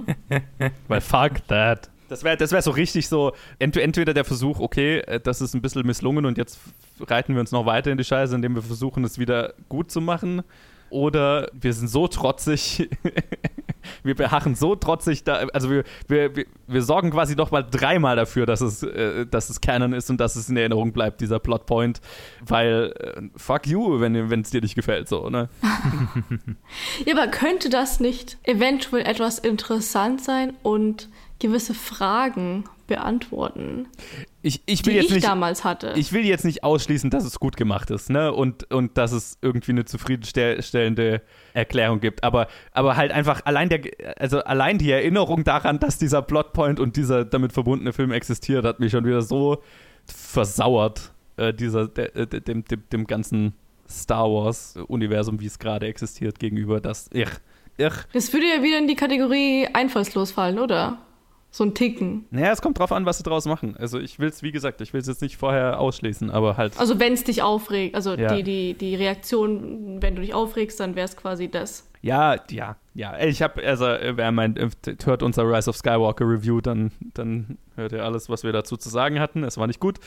Weil fuck that. Das wäre das wär so richtig so, ent entweder der Versuch, okay, äh, das ist ein bisschen misslungen und jetzt reiten wir uns noch weiter in die Scheiße, indem wir versuchen, es wieder gut zu machen. Oder wir sind so trotzig, wir beharren so trotzig da, also wir, wir, wir, sorgen quasi noch mal dreimal dafür, dass es, äh, dass es Canon ist und dass es in Erinnerung bleibt, dieser Plotpoint, weil äh, fuck you, wenn es dir nicht gefällt, so, ne? Ja, aber könnte das nicht eventuell etwas interessant sein und gewisse Fragen beantworten, Ich, ich die will jetzt ich nicht, damals hatte? ich will jetzt nicht ausschließen, dass es gut gemacht ist, ne? Und, und dass es irgendwie eine zufriedenstellende Erklärung gibt. Aber, aber halt einfach allein der, also allein die Erinnerung daran, dass dieser Plotpoint und dieser damit verbundene Film existiert, hat mich schon wieder so versauert, äh, dieser, der, äh, dem, dem, dem ganzen Star Wars-Universum, wie es gerade existiert, gegenüber das. Ich, ich, das würde ja wieder in die Kategorie einfallslos fallen, oder? So ein Ticken. Naja, es kommt drauf an, was sie draus machen. Also ich will es, wie gesagt, ich will es jetzt nicht vorher ausschließen, aber halt. Also wenn es dich aufregt, also Ja. die, die, die Reaktion, wenn du dich aufregst, dann wäre es quasi das. Ja, ja, ja. Ich habe, also wer meint, äh, hört unser Rise of Skywalker Review, dann, dann hört ihr alles, was wir dazu zu sagen hatten. Es war nicht gut.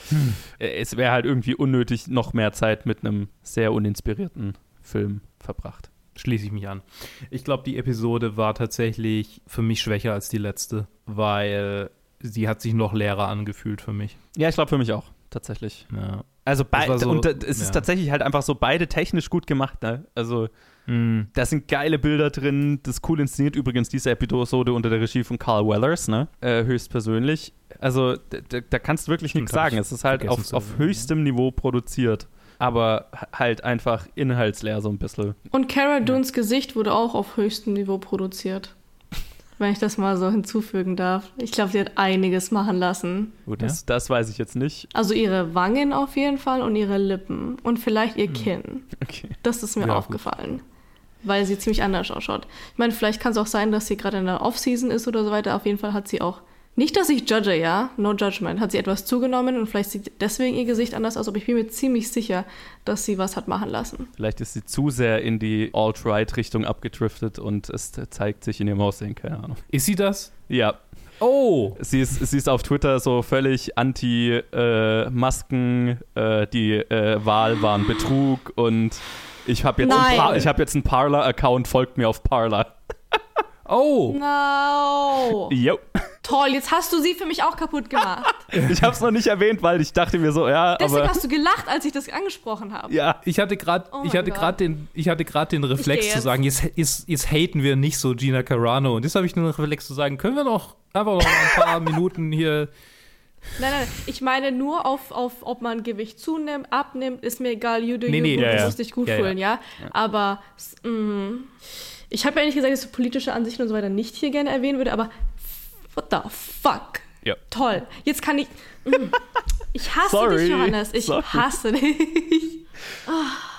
Äh, Es wäre halt irgendwie unnötig, noch mehr Zeit mit einem sehr uninspirierten Film verbracht. Schließe ich mich an. Ich glaube, die Episode war tatsächlich für mich schwächer als die letzte, weil sie hat sich noch leerer angefühlt für mich. Ja, ich glaube für mich auch, tatsächlich. Ja. Also beide, so- und es ist ja. tatsächlich halt einfach so beide technisch gut gemacht, ne? Also Mhm. Da sind geile Bilder drin, das ist cool inszeniert. Übrigens diese Episode unter der Regie von Carl Weathers, ne? Äh, höchstpersönlich. Also da, da, kannst du wirklich nichts sagen. Es ist halt auf, auf höchstem Niveau produziert. Aber halt einfach inhaltsleer so ein bisschen. Und Cara Dunes Gesicht wurde auch auf höchstem Niveau produziert. Wenn ich das mal so hinzufügen darf. Ich glaube, sie hat einiges machen lassen. Gut, das, das weiß ich jetzt nicht. Also ihre Wangen auf jeden Fall und ihre Lippen. Und vielleicht ihr Kinn. Okay. Das ist mir Ja, gut. aufgefallen. Weil sie ziemlich anders ausschaut. Ich meine, vielleicht kann es auch sein, dass sie gerade in der Off-Season ist oder so weiter. Auf jeden Fall hat sie auch. Nicht, dass ich judge, ja, no judgment, hat sie etwas zugenommen und vielleicht sieht deswegen ihr Gesicht anders aus, aber ich bin mir ziemlich sicher, dass sie was hat machen lassen. Vielleicht ist sie zu sehr in die Alt-Right-Richtung abgedriftet und es zeigt sich in ihrem Aussehen, keine Ahnung. Ist sie das? Ja, Oh! sie ist, sie ist auf Twitter so völlig anti-Masken, äh, die äh, Wahl war ein Betrug und ich habe jetzt, ein ich hab jetzt einen Parler-Account, folgt mir auf Parler. Oh! No! Jo. Toll, jetzt hast du sie für mich auch kaputt gemacht. Ich habe es noch nicht erwähnt, weil ich dachte mir so, ja, Deswegen aber hast du gelacht, als ich das angesprochen habe. ja. Ich hatte gerade Oh ich hatte gerade den ich hatte gerade den Reflex zu sagen, jetzt, jetzt, jetzt haten wir nicht so Gina Carano und jetzt habe ich den Reflex zu sagen, können wir noch einfach noch ein paar Minuten hier Nein, nein, ich meine nur auf, auf ob man Gewicht zunimmt, abnimmt, ist mir egal, you do Nee, you, nee, ja, du ja. musst dich gut Ja, ja. fühlen, ja. Aber mh, ich habe ja ehrlich gesagt, dass ich politische Ansichten und so weiter nicht hier gerne erwähnen würde, aber what the fuck? Ja. Toll. Jetzt kann ich. mh. Ich hasse Sorry. dich, Johannes. Ich Sorry. hasse dich.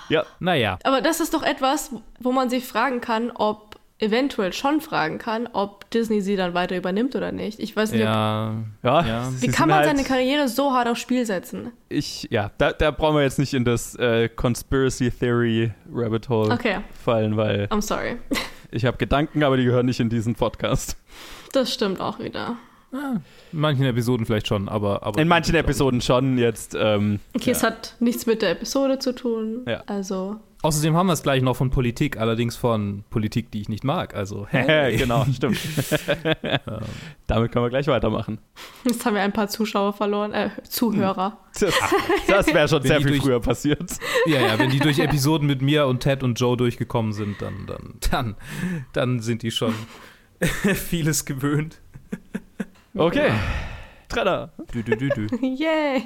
Ja, naja, Aber das ist doch etwas, wo man sich fragen kann, ob eventuell schon fragen kann, ob Disney sie dann weiter übernimmt oder nicht. Ich weiß nicht, ob ja, ja. Ja. sie Wie kann man halt, seine Karriere so hart aufs Spiel setzen? Ich, ja, da, da brauchen wir jetzt nicht in das äh, Conspiracy Theory Rabbit Hole Okay, fallen, weil I'm sorry. ich habe Gedanken, aber die gehören nicht in diesen Podcast. Das stimmt auch wieder. in manchen Episoden vielleicht schon, aber, aber In manchen. Episoden schon, jetzt, ähm, Okay, es hat nichts mit der Episode zu tun. Ja. Also, Außerdem haben wir es gleich noch von Politik, allerdings von Politik, die ich nicht mag. Also, hey. genau, stimmt. Damit können wir gleich weitermachen. jetzt haben wir ein paar Zuschauer verloren, äh, Zuhörer. Das, das wäre schon Wenn sehr viel durch- früher passiert. ja, ja, wenn die durch Episoden mit mir und Ted und Joe durchgekommen sind, dann, dann, dann, dann sind die schon vieles gewöhnt. Okay. Trenner. Dü, dü, dü, dü. Yay!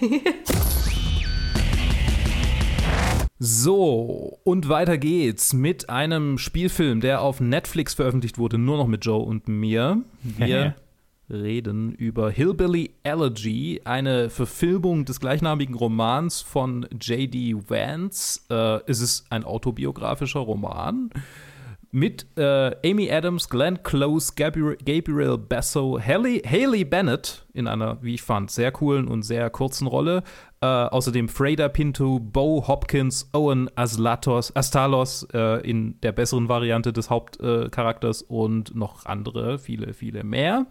So, und weiter geht's mit einem Spielfilm, der auf Netflix veröffentlicht wurde, nur noch mit Joe und mir. Wir reden über Hillbilly Elegy, eine Verfilmung des gleichnamigen Romans von J.D. Vance. Äh, es ist ein autobiografischer Roman mit äh, Amy Adams, Glenn Close, Gabriel, Gabriel Basso, Haley, Haley Bennett in einer, wie ich fand, sehr coolen und sehr kurzen Rolle. Äh, außerdem Freda Pinto, Bo Hopkins, Owen Aslatos, Astalos äh, in der besseren Variante des Hauptcharakters und noch andere, viele, viele mehr.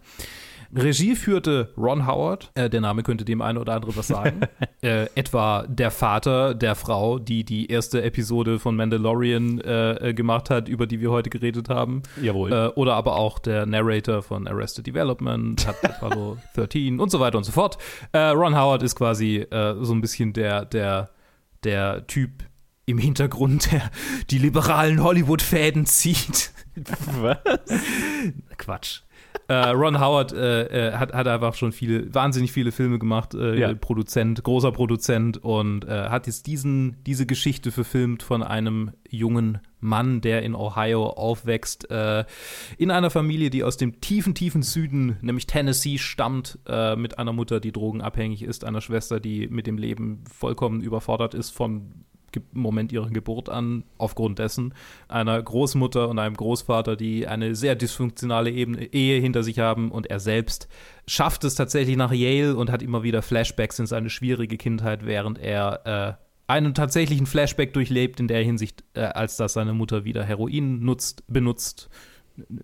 Regie führte Ron Howard, äh, der Name könnte dem einen oder anderen was sagen. äh, etwa der Vater der Frau, die die erste Episode von Mandalorian äh, äh, gemacht hat, über die wir heute geredet haben. Jawohl. Äh, oder aber auch der Narrator von Arrested Development, hat Apollo 13 und so weiter und so fort. Äh, Ron Howard ist quasi so ein bisschen der, der, der Typ im Hintergrund, der die liberalen Hollywood-Fäden zieht. Was? Quatsch. Äh, Ron Howard äh, äh, hat, hat einfach schon viele, wahnsinnig viele Filme gemacht, äh, Ja. Produzent, großer Produzent und äh, hat jetzt diesen, diese Geschichte verfilmt von einem jungen Mann, der in Ohio aufwächst, äh, in einer Familie, die aus dem tiefen, tiefen Süden, nämlich Tennessee, stammt, mit einer Mutter, die drogenabhängig ist, einer Schwester, die mit dem Leben vollkommen überfordert ist von Moment ihrer Geburt an, aufgrund dessen, einer Großmutter und einem Großvater, die eine sehr dysfunktionale Ehe hinter sich haben und er selbst schafft es tatsächlich nach Yale und hat immer wieder Flashbacks in seine schwierige Kindheit, während er äh, einen tatsächlichen Flashback durchlebt in der Hinsicht, äh, als dass seine Mutter wieder Heroin nutzt, benutzt,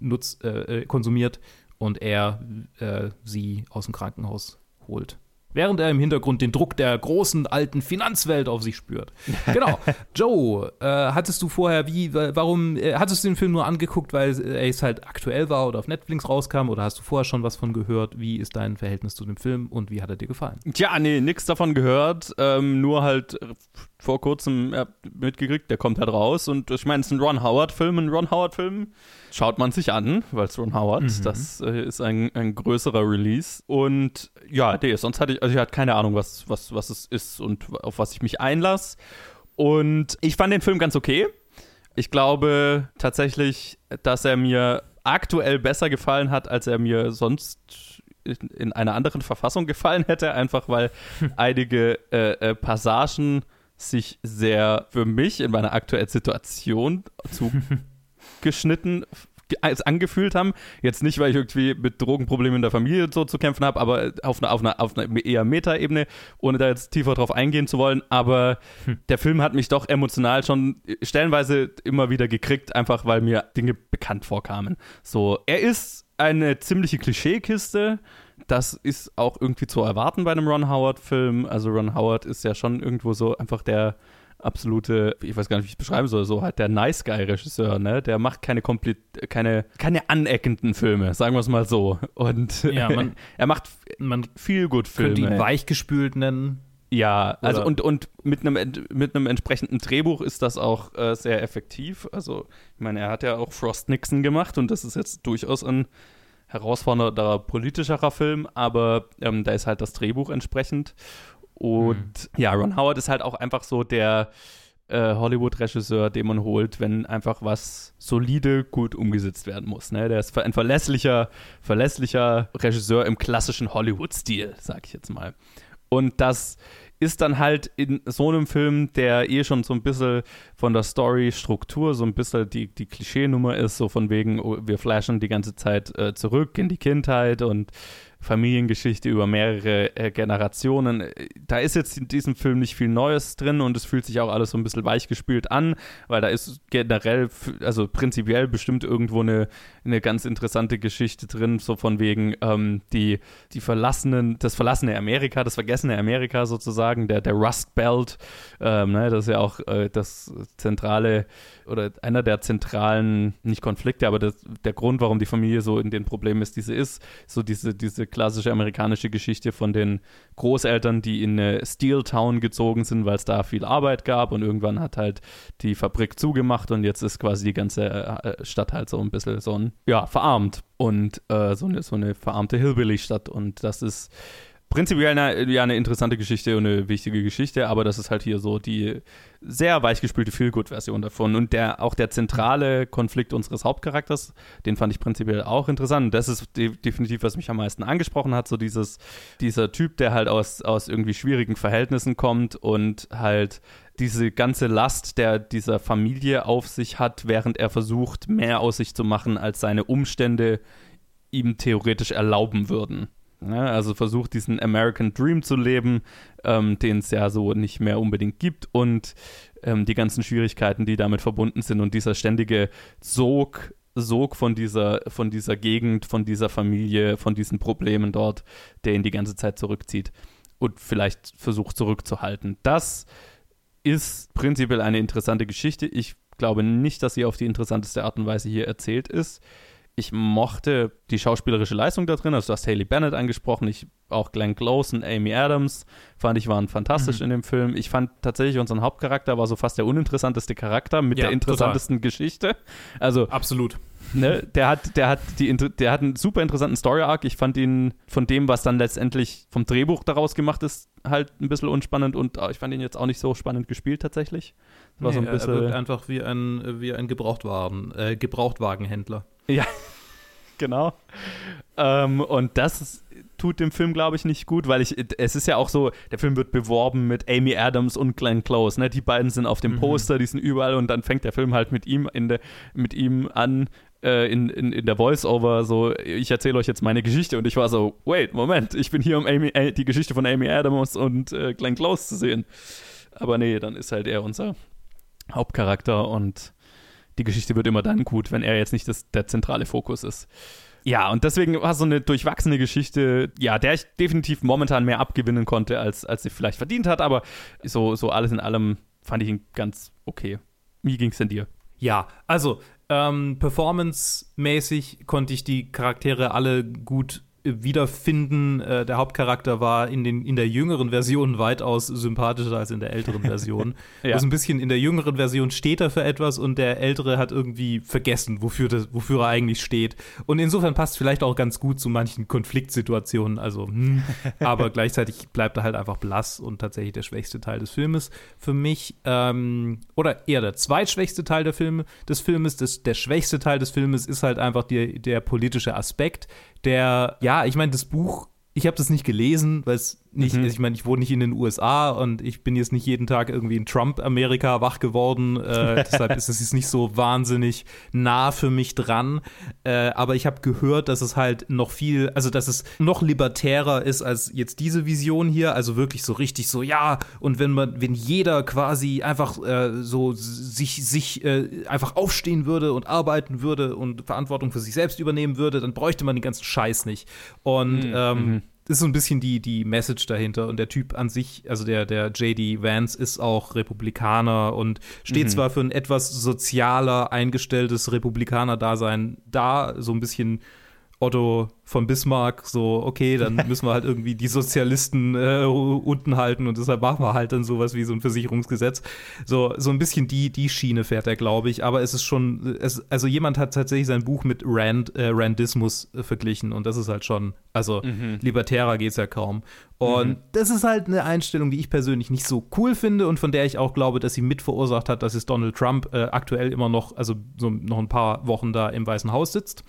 nutzt, äh, äh konsumiert und er äh, sie aus dem Krankenhaus holt während er im Hintergrund den Druck der großen alten Finanzwelt auf sich spürt. Genau. Joe, äh, hattest du vorher wie, warum, äh, hattest du den Film nur angeguckt, weil er es halt aktuell war oder auf Netflix rauskam oder hast du vorher schon was von gehört? Wie ist dein Verhältnis zu dem Film und wie hat er dir gefallen? Tja, nee, nix davon gehört, ähm, nur halt vor kurzem mitgekriegt, der kommt halt raus und ich meine, es ist ein Ron Howard-Film, ein Ron Howard-Film schaut man sich an, weil es Ron Howard, mhm. das äh, ist ein, ein größerer Release und ja, nee, sonst hatte ich, also ich hatte keine Ahnung, was, was, was es ist und auf was ich mich einlasse und ich fand den Film ganz okay. Ich glaube tatsächlich, dass er mir aktuell besser gefallen hat, als er mir sonst in, einer anderen Verfassung gefallen hätte, einfach weil einige äh, äh, Passagen sich sehr für mich in meiner aktuellen Situation zugeschnitten als angefühlt haben. Jetzt nicht, weil ich irgendwie mit Drogenproblemen in der Familie so zu kämpfen habe, aber auf einer, auf einer, auf einer eher Meta-Ebene, ohne da jetzt tiefer drauf eingehen zu wollen. Aber hm. der Film hat mich doch emotional schon stellenweise immer wieder gekriegt, einfach weil mir Dinge bekannt vorkamen. So, er ist eine ziemliche Klischeekiste das ist auch irgendwie zu erwarten bei einem Ron Howard-Film. Also Ron Howard ist ja schon irgendwo so einfach der absolute, ich weiß gar nicht, wie ich es beschreiben soll, so halt der Nice Guy-Regisseur, ne? Der macht keine komplett, keine, keine aneckenden Filme, sagen wir es mal so. Und ja, man, er macht man viel gut Filme. Könnte ihn weichgespült nennen. Ja, also und, und mit einem mit einem entsprechenden Drehbuch ist das auch äh, sehr effektiv. Also, ich meine, er hat ja auch Frost Nixon gemacht und das ist jetzt durchaus ein herausfordernder politischerer Film, aber ähm, da ist halt das Drehbuch entsprechend. Und mhm. ja, Ron Howard ist halt auch einfach so der äh, Hollywood-Regisseur, den man holt, wenn einfach was solide gut umgesetzt werden muss. Ne? Der ist ein verlässlicher, verlässlicher Regisseur im klassischen Hollywood-Stil, sag ich jetzt mal. Und das ist dann halt in so einem Film, der eh schon so ein bisschen von der Story-Struktur so ein bisschen die, die Klischeenummer ist, so von wegen, oh, wir flashen die ganze Zeit äh, zurück in die Kindheit und Familiengeschichte über mehrere äh, Generationen. Da ist jetzt in diesem Film nicht viel Neues drin und es fühlt sich auch alles so ein bisschen weichgespült an, weil da ist generell, also prinzipiell bestimmt irgendwo eine, eine ganz interessante Geschichte drin, so von wegen ähm, die, die verlassenen, das verlassene Amerika, das vergessene Amerika sozusagen, der, der Rust Belt, ähm, ne, das ist ja auch äh, das zentrale oder einer der zentralen, nicht Konflikte, aber das, der Grund, warum die Familie so in den Problemen ist, die sie ist, so diese, diese klassische amerikanische Geschichte von den Großeltern, die in eine Steel Town gezogen sind, weil es da viel Arbeit gab und irgendwann hat halt die Fabrik zugemacht und jetzt ist quasi die ganze äh, Stadt halt so ein bisschen so ein, ja, verarmt und äh, so, eine, so eine verarmte Hillbilly-Stadt und das ist prinzipiell eine, ja, eine interessante Geschichte und eine wichtige Geschichte, aber das ist halt hier so die sehr weichgespülte Feelgood-Version davon. Und der, auch der zentrale Konflikt unseres Hauptcharakters, den fand ich prinzipiell auch interessant. Das ist de definitiv, was mich am meisten angesprochen hat, so dieses, dieser Typ, der halt aus, aus irgendwie schwierigen Verhältnissen kommt und halt diese ganze Last, der dieser Familie auf sich hat, während er versucht, mehr aus sich zu machen, als seine Umstände ihm theoretisch erlauben würden. Ja, also versucht diesen American Dream zu leben, ähm, den es ja so nicht mehr unbedingt gibt und ähm, die ganzen Schwierigkeiten, die damit verbunden sind und dieser ständige Sog, Sog von dieser, von dieser Gegend, von dieser Familie, von diesen Problemen dort, der ihn die ganze Zeit zurückzieht und vielleicht versucht zurückzuhalten. Das ist prinzipiell eine interessante Geschichte. Ich glaube nicht, dass sie auf die interessanteste Art und Weise hier erzählt ist ich mochte die schauspielerische Leistung da drin. Also du hast Haley Bennett angesprochen, ich auch Glenn Close und Amy Adams fand ich waren fantastisch mhm. in dem Film. Ich fand tatsächlich unseren Hauptcharakter war so fast der uninteressanteste Charakter mit ja, der interessantesten total. Geschichte. Also absolut. Ne, der hat, der hat die, der hat einen super interessanten Story Arc. Ich fand ihn von dem, was dann letztendlich vom Drehbuch daraus gemacht ist, halt ein bisschen unspannend und ich fand ihn jetzt auch nicht so spannend gespielt tatsächlich. War nee, so ein bisschen er wirkt einfach wie ein wie ein Gebrauchtwagen, äh, Gebrauchtwagenhändler. Ja. genau. Ähm, und das ist, tut dem Film, glaube ich, nicht gut, weil ich, es ist ja auch so, der Film wird beworben mit Amy Adams und Glenn Close, ne? Die beiden sind auf dem mhm. Poster, die sind überall und dann fängt der Film halt mit ihm in der, mit ihm an, äh, in, in, in der Voice-Over so, ich erzähle euch jetzt meine Geschichte und ich war so, wait, Moment, ich bin hier, um Amy, äh, die Geschichte von Amy Adams und äh, Glenn Close zu sehen. Aber nee, dann ist halt er unser Hauptcharakter und die Geschichte wird immer dann gut, wenn er jetzt nicht das, der zentrale Fokus ist. Ja, und deswegen war so eine durchwachsene Geschichte, ja, der ich definitiv momentan mehr abgewinnen konnte, als, als sie vielleicht verdient hat, aber so, so alles in allem fand ich ihn ganz okay. Wie ging es denn dir? Ja, also ähm, performance-mäßig konnte ich die Charaktere alle gut wiederfinden. Äh, der Hauptcharakter war in, den, in der jüngeren Version weitaus sympathischer als in der älteren Version. ja. Also ein bisschen in der jüngeren Version steht er für etwas und der ältere hat irgendwie vergessen, wofür, das, wofür er eigentlich steht. Und insofern passt vielleicht auch ganz gut zu manchen Konfliktsituationen. Also, hm, aber gleichzeitig bleibt er halt einfach blass und tatsächlich der schwächste Teil des Filmes für mich. Ähm, oder eher der zweitschwächste Teil der Filme, des Filmes. Das, der schwächste Teil des Filmes ist halt einfach die, der politische Aspekt, der, ja, ich meine, das Buch, ich habe das nicht gelesen, weil es nicht, mhm. ich meine, ich wohne nicht in den USA und ich bin jetzt nicht jeden Tag irgendwie in Trump-Amerika wach geworden. Äh, deshalb ist es jetzt nicht so wahnsinnig nah für mich dran. Äh, aber ich habe gehört, dass es halt noch viel, also dass es noch libertärer ist als jetzt diese Vision hier. Also wirklich so richtig so, ja, und wenn man, wenn jeder quasi einfach äh, so sich, sich äh, einfach aufstehen würde und arbeiten würde und Verantwortung für sich selbst übernehmen würde, dann bräuchte man den ganzen Scheiß nicht. Und mhm. ähm, mhm ist so ein bisschen die, die Message dahinter. Und der Typ an sich, also der, der JD Vance, ist auch Republikaner und steht mhm. zwar für ein etwas sozialer eingestelltes Republikaner-Dasein da, so ein bisschen Otto von Bismarck, so, okay, dann müssen wir halt irgendwie die Sozialisten äh, unten halten und deshalb machen wir halt dann sowas wie so ein Versicherungsgesetz. So, so ein bisschen die, die Schiene fährt er, glaube ich. Aber es ist schon, es, also jemand hat tatsächlich sein Buch mit Rand, äh, Randismus äh, verglichen und das ist halt schon, also mhm. libertärer geht es ja kaum. Und mhm. das ist halt eine Einstellung, die ich persönlich nicht so cool finde und von der ich auch glaube, dass sie mit verursacht hat, dass es Donald Trump äh, aktuell immer noch, also so noch ein paar Wochen da im Weißen Haus sitzt.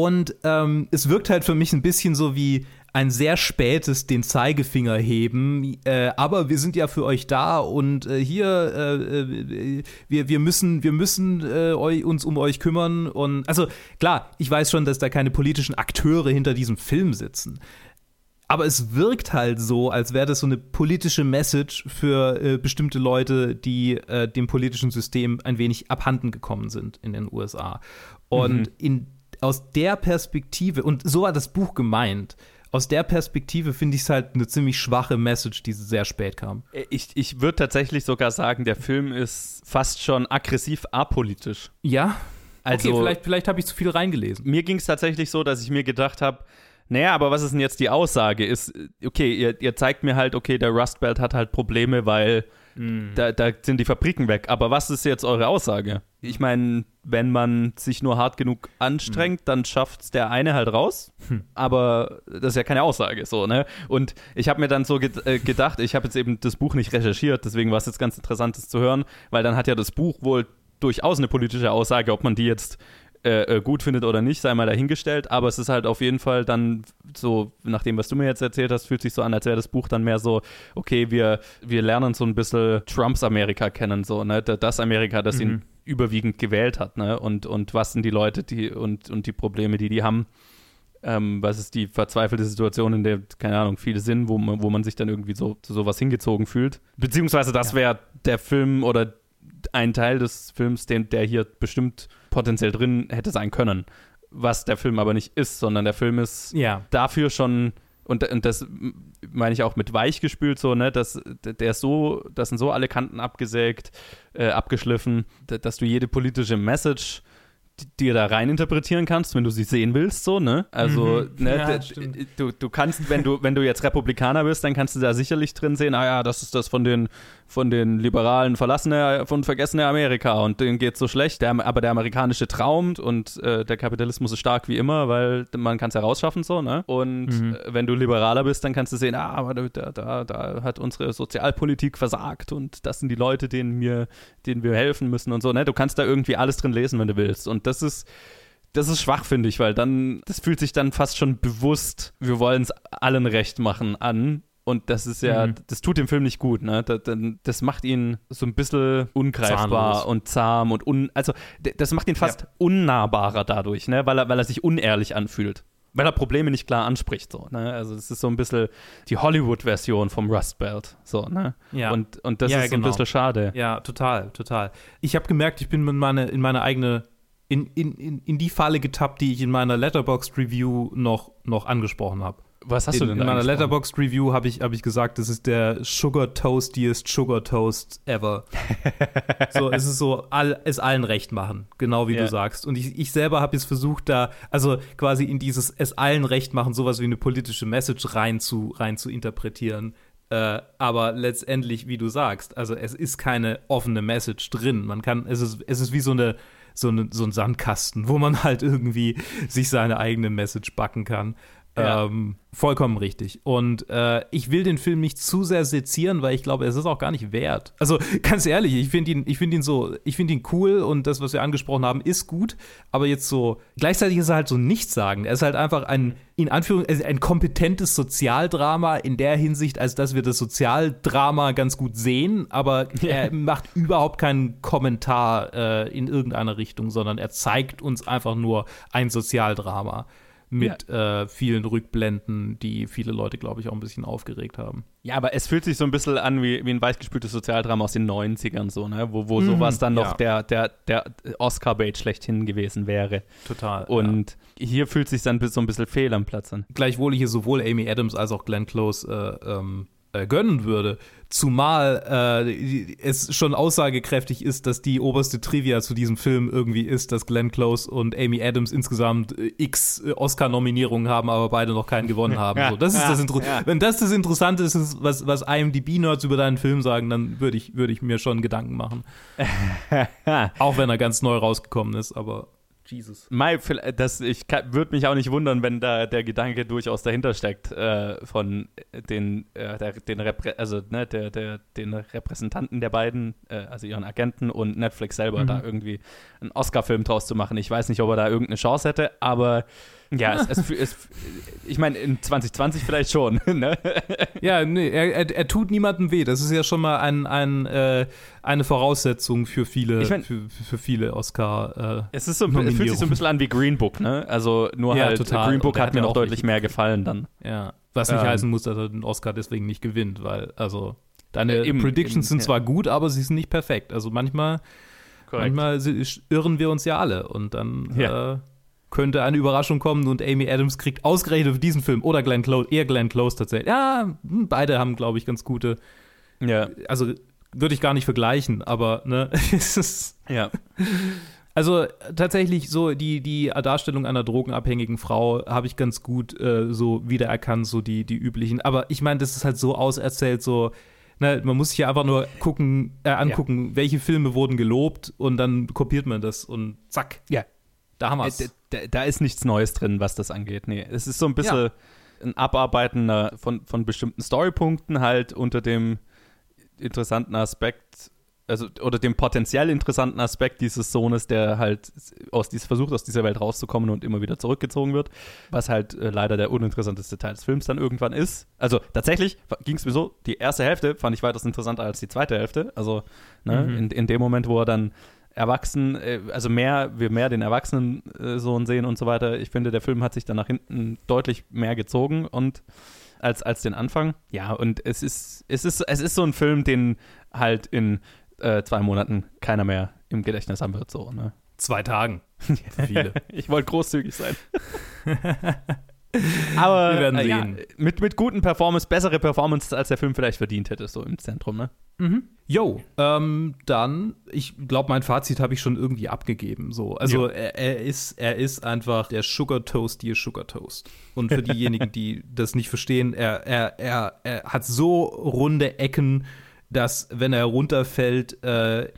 Und ähm, es wirkt halt für mich ein bisschen so wie ein sehr spätes den Zeigefinger heben, äh, aber wir sind ja für euch da und äh, hier äh, äh wir, wir müssen wir müssen äh, uns um euch kümmern und also klar, ich weiß schon, dass da keine politischen Akteure hinter diesem Film sitzen. Aber es wirkt halt so, als wäre das so eine politische Message für äh, bestimmte Leute, die dem politischen System ein wenig abhanden gekommen sind in den USA. Und mhm. in aus der Perspektive, und so war das Buch gemeint, aus der Perspektive finde ich es halt eine ziemlich schwache Message, die sehr spät kam. Äh, ich, ich würde tatsächlich sogar sagen, der Film ist fast schon aggressiv apolitisch. Ja. Also, okay, vielleicht, vielleicht habe ich zu viel reingelesen. Mir ging es tatsächlich so, dass ich mir gedacht habe, naja, aber was ist denn jetzt die Aussage? Ist, okay, ihr, ihr zeigt mir halt, okay, der Rust Belt hat halt Probleme, weil Mhm. Da, da, sind die Fabriken weg. Aber was ist jetzt eure Aussage? Ich meine, wenn man sich nur hart genug anstrengt, mhm. dann schafft es der eine halt raus. Hm. Aber das ist ja keine Aussage, so, ne? Und ich habe mir dann so ge äh, gedacht, ich habe jetzt eben das Buch nicht recherchiert, deswegen war es jetzt ganz interessant, das zu hören, weil dann hat ja das Buch wohl durchaus eine politische Aussage, ob man die jetzt äh, äh, gut findet oder nicht, sei mal dahingestellt, aber es ist halt auf jeden Fall dann so, nach dem, was du mir jetzt erzählt hast, fühlt sich so an, als wäre das Buch dann mehr so, okay, wir, wir lernen so ein bisschen Trumps Amerika kennen, so, ne, das Amerika, das mhm. ihn überwiegend gewählt hat, ne, und, und was sind die Leute, die, und, und die Probleme, die die haben. Ähm, was ist die verzweifelte Situation, in der, keine Ahnung, viele sind, wo man, wo man sich dann irgendwie so zu sowas hingezogen fühlt. Beziehungsweise das ja. wäre der Film oder ein Teil des Films, den, der hier bestimmt potenziell drin hätte sein können. Was der Film aber nicht ist, sondern der Film ist ja. dafür schon, und, und das meine ich auch mit weich gespült, so, ne, dass der ist so, das sind so alle Kanten abgesägt, äh, abgeschliffen, dass du jede politische Message dir da rein interpretieren kannst, wenn du sie sehen willst, so, ne? Also, mhm. ne, ja, du, du kannst, wenn du, wenn du jetzt Republikaner bist, dann kannst du da sicherlich drin sehen, ah ja, das ist das von den, von den Liberalen verlassene und vergessene Amerika und denen geht so schlecht, der, aber der amerikanische Traum und äh, der Kapitalismus ist stark wie immer, weil man kann es herausschaffen, so, ne? Und mhm. äh, wenn du Liberaler bist, dann kannst du sehen, ah, aber da, da, da hat unsere Sozialpolitik versagt und das sind die Leute, denen wir, denen wir helfen müssen und so, ne? Du kannst da irgendwie alles drin lesen, wenn du willst und das ist das ist schwach, finde ich, weil dann, das fühlt sich dann fast schon bewusst, wir wollen es allen recht machen an. Und das ist ja, Mhm. das tut dem Film nicht gut, ne? Das, das macht ihn so ein bisschen ungreifbar Zahnlos. und zahm und un, also das macht ihn fast unnahbarer dadurch, ne? Weil er, weil er sich unehrlich anfühlt. Weil er Probleme nicht klar anspricht, so, ne? Also es ist so ein bisschen die Hollywood-Version vom Rust Belt, so, ne? Ja. Und, und das Ja, ist so ein genau. bisschen schade. Ja, total, total. Ich habe gemerkt, ich bin in meine, in meine eigene, in, in, in, in die Falle getappt, die ich in meiner Letterboxd Review noch, noch angesprochen habe. Was hast in, du denn in meiner? Letterboxd Review habe ich, hab ich gesagt, das ist der sugar toastiest Sugar Toast ever. so, es ist so, all, es allen recht machen, genau wie Ja. du sagst. Und ich, ich selber habe jetzt versucht, da, also quasi in dieses es allen recht machen, sowas wie eine politische Message rein zu, rein zu interpretieren. Äh, aber letztendlich, wie du sagst, also es ist keine offene Message drin. Man kann, es ist, es ist wie so eine, so, eine, so ein Sandkasten, wo man halt irgendwie sich seine eigene Message backen kann. Ja. Ähm, vollkommen richtig. Und äh, ich will den Film nicht zu sehr sezieren, weil ich glaube, es ist auch gar nicht wert. Also ganz ehrlich, ich finde ihn, ich finde ihn so, ich finde ihn cool und das, was wir angesprochen haben, ist gut. Aber jetzt so gleichzeitig ist er halt so nichts sagen. Er ist halt einfach ein in Anführung also ein kompetentes Sozialdrama in der Hinsicht, als dass wir das Sozialdrama ganz gut sehen, aber er macht überhaupt keinen Kommentar äh, in irgendeiner Richtung, sondern er zeigt uns einfach nur ein Sozialdrama mit äh, vielen Rückblenden, die viele Leute, glaube ich, auch ein bisschen aufgeregt haben. Ja, aber es fühlt sich so ein bisschen an wie, wie ein weichgespültes Sozialdrama aus den 90ern, so, ne? Wo, wo sowas dann noch Mhm, ja. der, der, der Oscar-Bait schlechthin gewesen wäre. Total. Und hier fühlt sich dann so ein bisschen fehl am Platz an. gleichwohl ich hier sowohl Amy Adams als auch Glenn Close äh, ähm, äh, gönnen würde. Zumal äh, es schon aussagekräftig ist, dass die oberste Trivia zu diesem Film irgendwie ist, dass Glenn Close und Amy Adams insgesamt äh, x äh, Oscar-Nominierungen haben, aber beide noch keinen gewonnen haben. So, das ist das Inter Wenn das das Interessante ist, ist, was, was IMDb-Nerds über deinen Film sagen, dann würde ich, würde ich mir schon Gedanken machen. auch wenn er ganz neu rausgekommen ist, aber Jesus. Mai, das, ich würde mich auch nicht wundern, wenn da der Gedanke durchaus dahinter steckt, äh, von den, äh, der, den, Reprä also, ne, der, der, den Repräsentanten der beiden, äh, also ihren Agenten und Netflix selber, Mhm. da irgendwie einen Oscar-Film draus zu machen. Ich weiß nicht, ob er da irgendeine Chance hätte, aber ja, es, es, es, ich meine, in 2020 vielleicht schon. Ne? Ja, nee, er, er, tut niemandem weh. Das ist ja schon mal ein, ein, äh, eine Voraussetzung für viele, Ich mein- für, für viele Oscar. Äh, Es, ist so, es fühlt sich so ein bisschen an wie Green Book, ne? Also nur Ja, halt, total. Green Book hat hat mir noch deutlich mehr gefallen dann. ja. Was nicht Ähm. heißen muss, dass er den Oscar deswegen nicht gewinnt, weil, also, deine Äh, eben, Predictions eben, sind ja. zwar gut, aber sie sind nicht perfekt. Also manchmal, manchmal irren wir uns ja alle und dann Ja. äh, könnte eine Überraschung kommen und Amy Adams kriegt ausgerechnet für diesen Film oder Glenn Close, eher Glenn Close tatsächlich. Ja, hm, beide haben, glaube ich, ganz gute, Ja, also würde ich gar nicht vergleichen, aber ne, es ist ja. Also tatsächlich so die, die Darstellung einer drogenabhängigen Frau habe ich ganz gut äh, so wiedererkannt, so die, die üblichen. Aber ich meine, das ist halt so auserzählt, so, ne, man muss sich ja einfach nur gucken, äh, angucken, welche Filme wurden gelobt und dann kopiert man das und zack, Ja. Da haben wir Äh, es. d- d- da ist nichts Neues drin, was das angeht. Nee, es ist so ein bisschen ein Abarbeiten äh, von, von bestimmten Storypunkten halt unter dem interessanten Aspekt, also oder dem potenziell interessanten Aspekt dieses Sohnes, der halt aus dies, versucht, aus dieser Welt rauszukommen und immer wieder zurückgezogen wird, was halt äh, leider der uninteressanteste Teil des Films dann irgendwann ist. Also tatsächlich ging es mir so, die erste Hälfte fand ich weitaus interessanter als die zweite Hälfte. Also ne, Mhm. in, in dem Moment, wo er dann erwachsen, äh, also mehr, wir mehr den erwachsenen äh, Sohn sehen und so weiter. Ich finde, der Film hat sich dann nach hinten deutlich mehr gezogen und als, als den Anfang. Ja, und es ist, es ist, es ist so ein Film, den halt in äh, zwei Monaten keiner mehr im Gedächtnis haben wird, so, ne? Zwei Tagen. Viele. Ich wollte großzügig sein. Aber Wir werden äh, ja, sehen. mit, mit guten Performance, bessere Performance, als der Film vielleicht verdient hätte, so im Zentrum, ne? Jo, ähm, dann, ich glaube, mein Fazit habe ich schon irgendwie abgegeben. So. Also Ja. er, er, ist, er ist einfach der Sugar Toast, die Sugar Toast. Und für diejenigen, die das nicht verstehen, er, er, er, er hat so runde Ecken, dass, wenn er runterfällt, äh,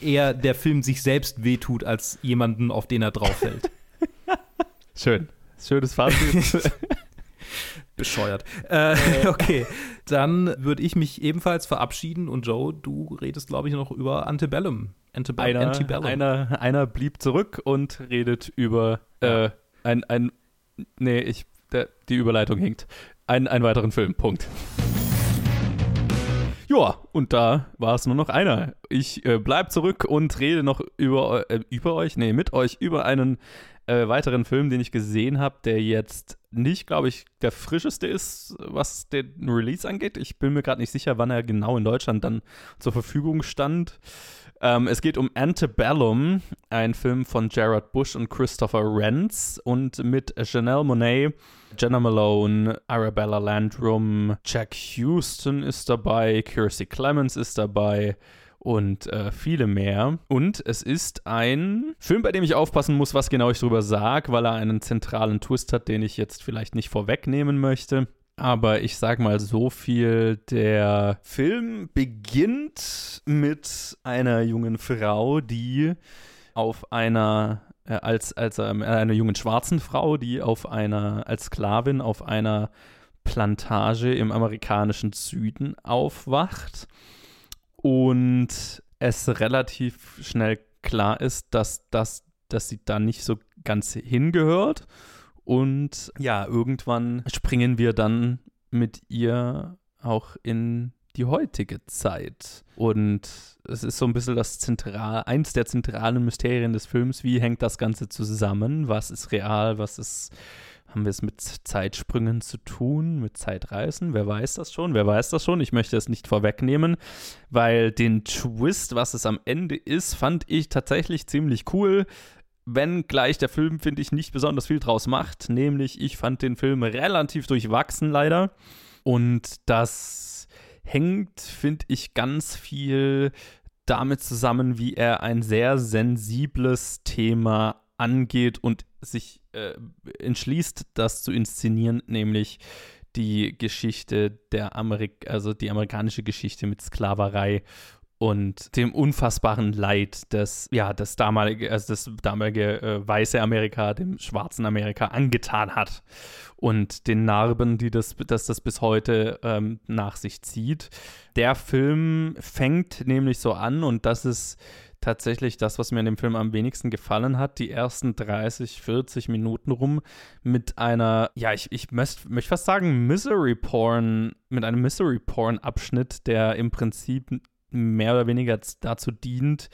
eher der Film sich selbst wehtut, als jemanden, auf den er drauf fällt. Schön. Schönes Fazit. Bescheuert. Äh, okay, dann würde ich mich ebenfalls verabschieden und Joe, du redest, glaube ich, noch über Antebellum Antebe einer, Antebellum. einer, einer blieb zurück und redet über äh, ein, ein, nee, ich, der, die Überleitung hinkt. Ein, einen weiteren Film, Punkt. Ja, und da war es nur noch einer. Ich äh, bleib zurück und rede noch über, äh, über euch, nee, mit euch über einen äh, weiteren Film, den ich gesehen habe, der jetzt nicht, glaube ich, der frischeste ist, was den Release angeht. Ich bin mir gerade nicht sicher, wann er genau in Deutschland dann zur Verfügung stand. Ähm, es geht um Antebellum, ein Film von Gerard Bush und Christopher Renz und mit Janelle Monet, Jenna Malone, Arabella Landrum, Jack Houston ist dabei, Kiersey Clemens ist dabei und äh, viele mehr. Und es ist ein Film, bei dem ich aufpassen muss, was genau ich drüber sage, weil er einen zentralen Twist hat, den ich jetzt vielleicht nicht vorwegnehmen möchte. Aber ich sag mal so viel, der Film beginnt mit einer jungen Frau, die auf einer äh, als, als äh, einer jungen schwarzen Frau, die auf einer, als Sklavin auf einer Plantage im amerikanischen Süden aufwacht und es relativ schnell klar ist, dass, dass, dass sie da nicht so ganz hingehört. Und ja, irgendwann springen wir dann mit ihr auch in die heutige Zeit. Und es ist so ein bisschen das Zentral, eins der zentralen Mysterien des Films. Wie hängt das Ganze zusammen? Was ist real? Was ist haben wir es mit Zeitsprüngen zu tun, mit Zeitreisen? Wer weiß das schon? Wer weiß das schon? Ich möchte es nicht vorwegnehmen, weil den Twist, was es am Ende ist, fand ich tatsächlich ziemlich cool. Wenn gleich der Film, finde ich, nicht besonders viel draus macht. Nämlich, ich fand den Film relativ durchwachsen leider. Und das hängt, finde ich, ganz viel damit zusammen, wie er ein sehr sensibles Thema angeht und sich äh, entschließt, das zu inszenieren, nämlich die Geschichte der Amerik also die amerikanische Geschichte mit Sklaverei und dem unfassbaren Leid, das ja das damalige, also das damalige äh, weiße Amerika dem schwarzen Amerika angetan hat und den Narben, die das, dass das bis heute ähm, nach sich zieht. Der Film fängt nämlich so an und das ist tatsächlich das, was mir in dem Film am wenigsten gefallen hat. Die ersten 30, 40 Minuten rum mit einer, ja, ich, ich möchte möcht fast sagen, Misery Porn, mit einem Misery Porn-Abschnitt, der im Prinzip mehr oder weniger dazu dient,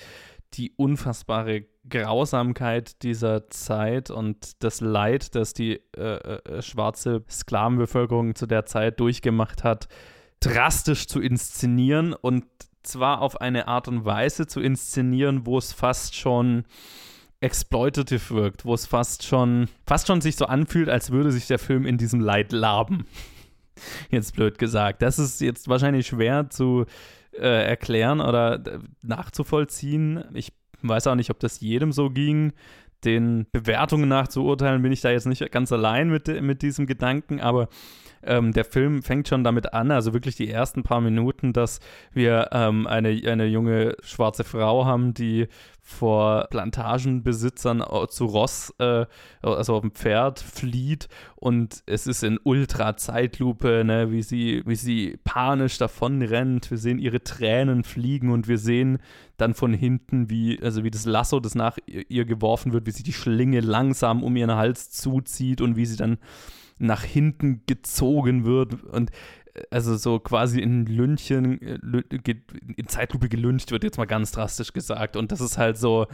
die unfassbare Grausamkeit dieser Zeit und das Leid, das die äh, äh, schwarze Sklavenbevölkerung zu der Zeit durchgemacht hat, drastisch zu inszenieren und zwar auf eine Art und Weise zu inszenieren, wo es fast schon exploitative wirkt, wo es fast schon, fast schon sich so anfühlt, als würde sich der Film in diesem Leid laben. Jetzt blöd gesagt. Das ist jetzt wahrscheinlich schwer zu äh, erklären oder äh, nachzuvollziehen. Ich weiß auch nicht, ob das jedem so ging. Den Bewertungen nach zu urteilen, bin ich da jetzt nicht ganz allein mit, mit diesem Gedanken, aber ähm, der Film fängt schon damit an, also wirklich die ersten paar Minuten, dass wir ähm, eine, eine junge schwarze Frau haben, die vor Plantagenbesitzern zu Ross, äh, also auf dem Pferd, flieht und es ist in Ultra-Zeitlupe, ne, wie, sie, wie sie panisch davon rennt. Wir sehen ihre Tränen fliegen und wir sehen dann von hinten, wie, also wie das Lasso, das nach ihr geworfen wird, wie sie die Schlinge langsam um ihren Hals zuzieht und wie sie dann nach hinten gezogen wird und äh, also so quasi in Lünchen, äh, in Zeitlupe gelüncht wird, jetzt mal ganz drastisch gesagt. Und das ist halt so,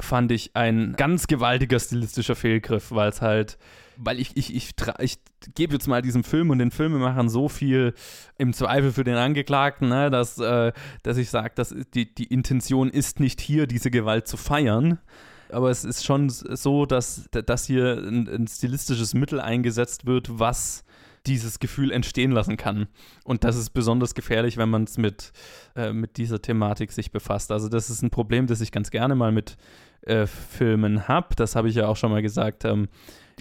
fand ich, ein ganz gewaltiger stilistischer Fehlgriff, weil es halt, weil ich, ich, ich, ich gebe jetzt mal diesem Film und den Filmemachern so viel im Zweifel für den Angeklagten, ne, dass, äh, dass ich sage, dass die, die Intention ist nicht hier, diese Gewalt zu feiern aber es ist schon so, dass, dass hier ein, ein stilistisches Mittel eingesetzt wird, was dieses Gefühl entstehen lassen kann. Und das ist besonders gefährlich, wenn man es mit, äh, mit dieser Thematik sich befasst. Also das ist ein Problem, das ich ganz gerne mal mit äh, Filmen habe. Das habe ich ja auch schon mal gesagt. Ähm,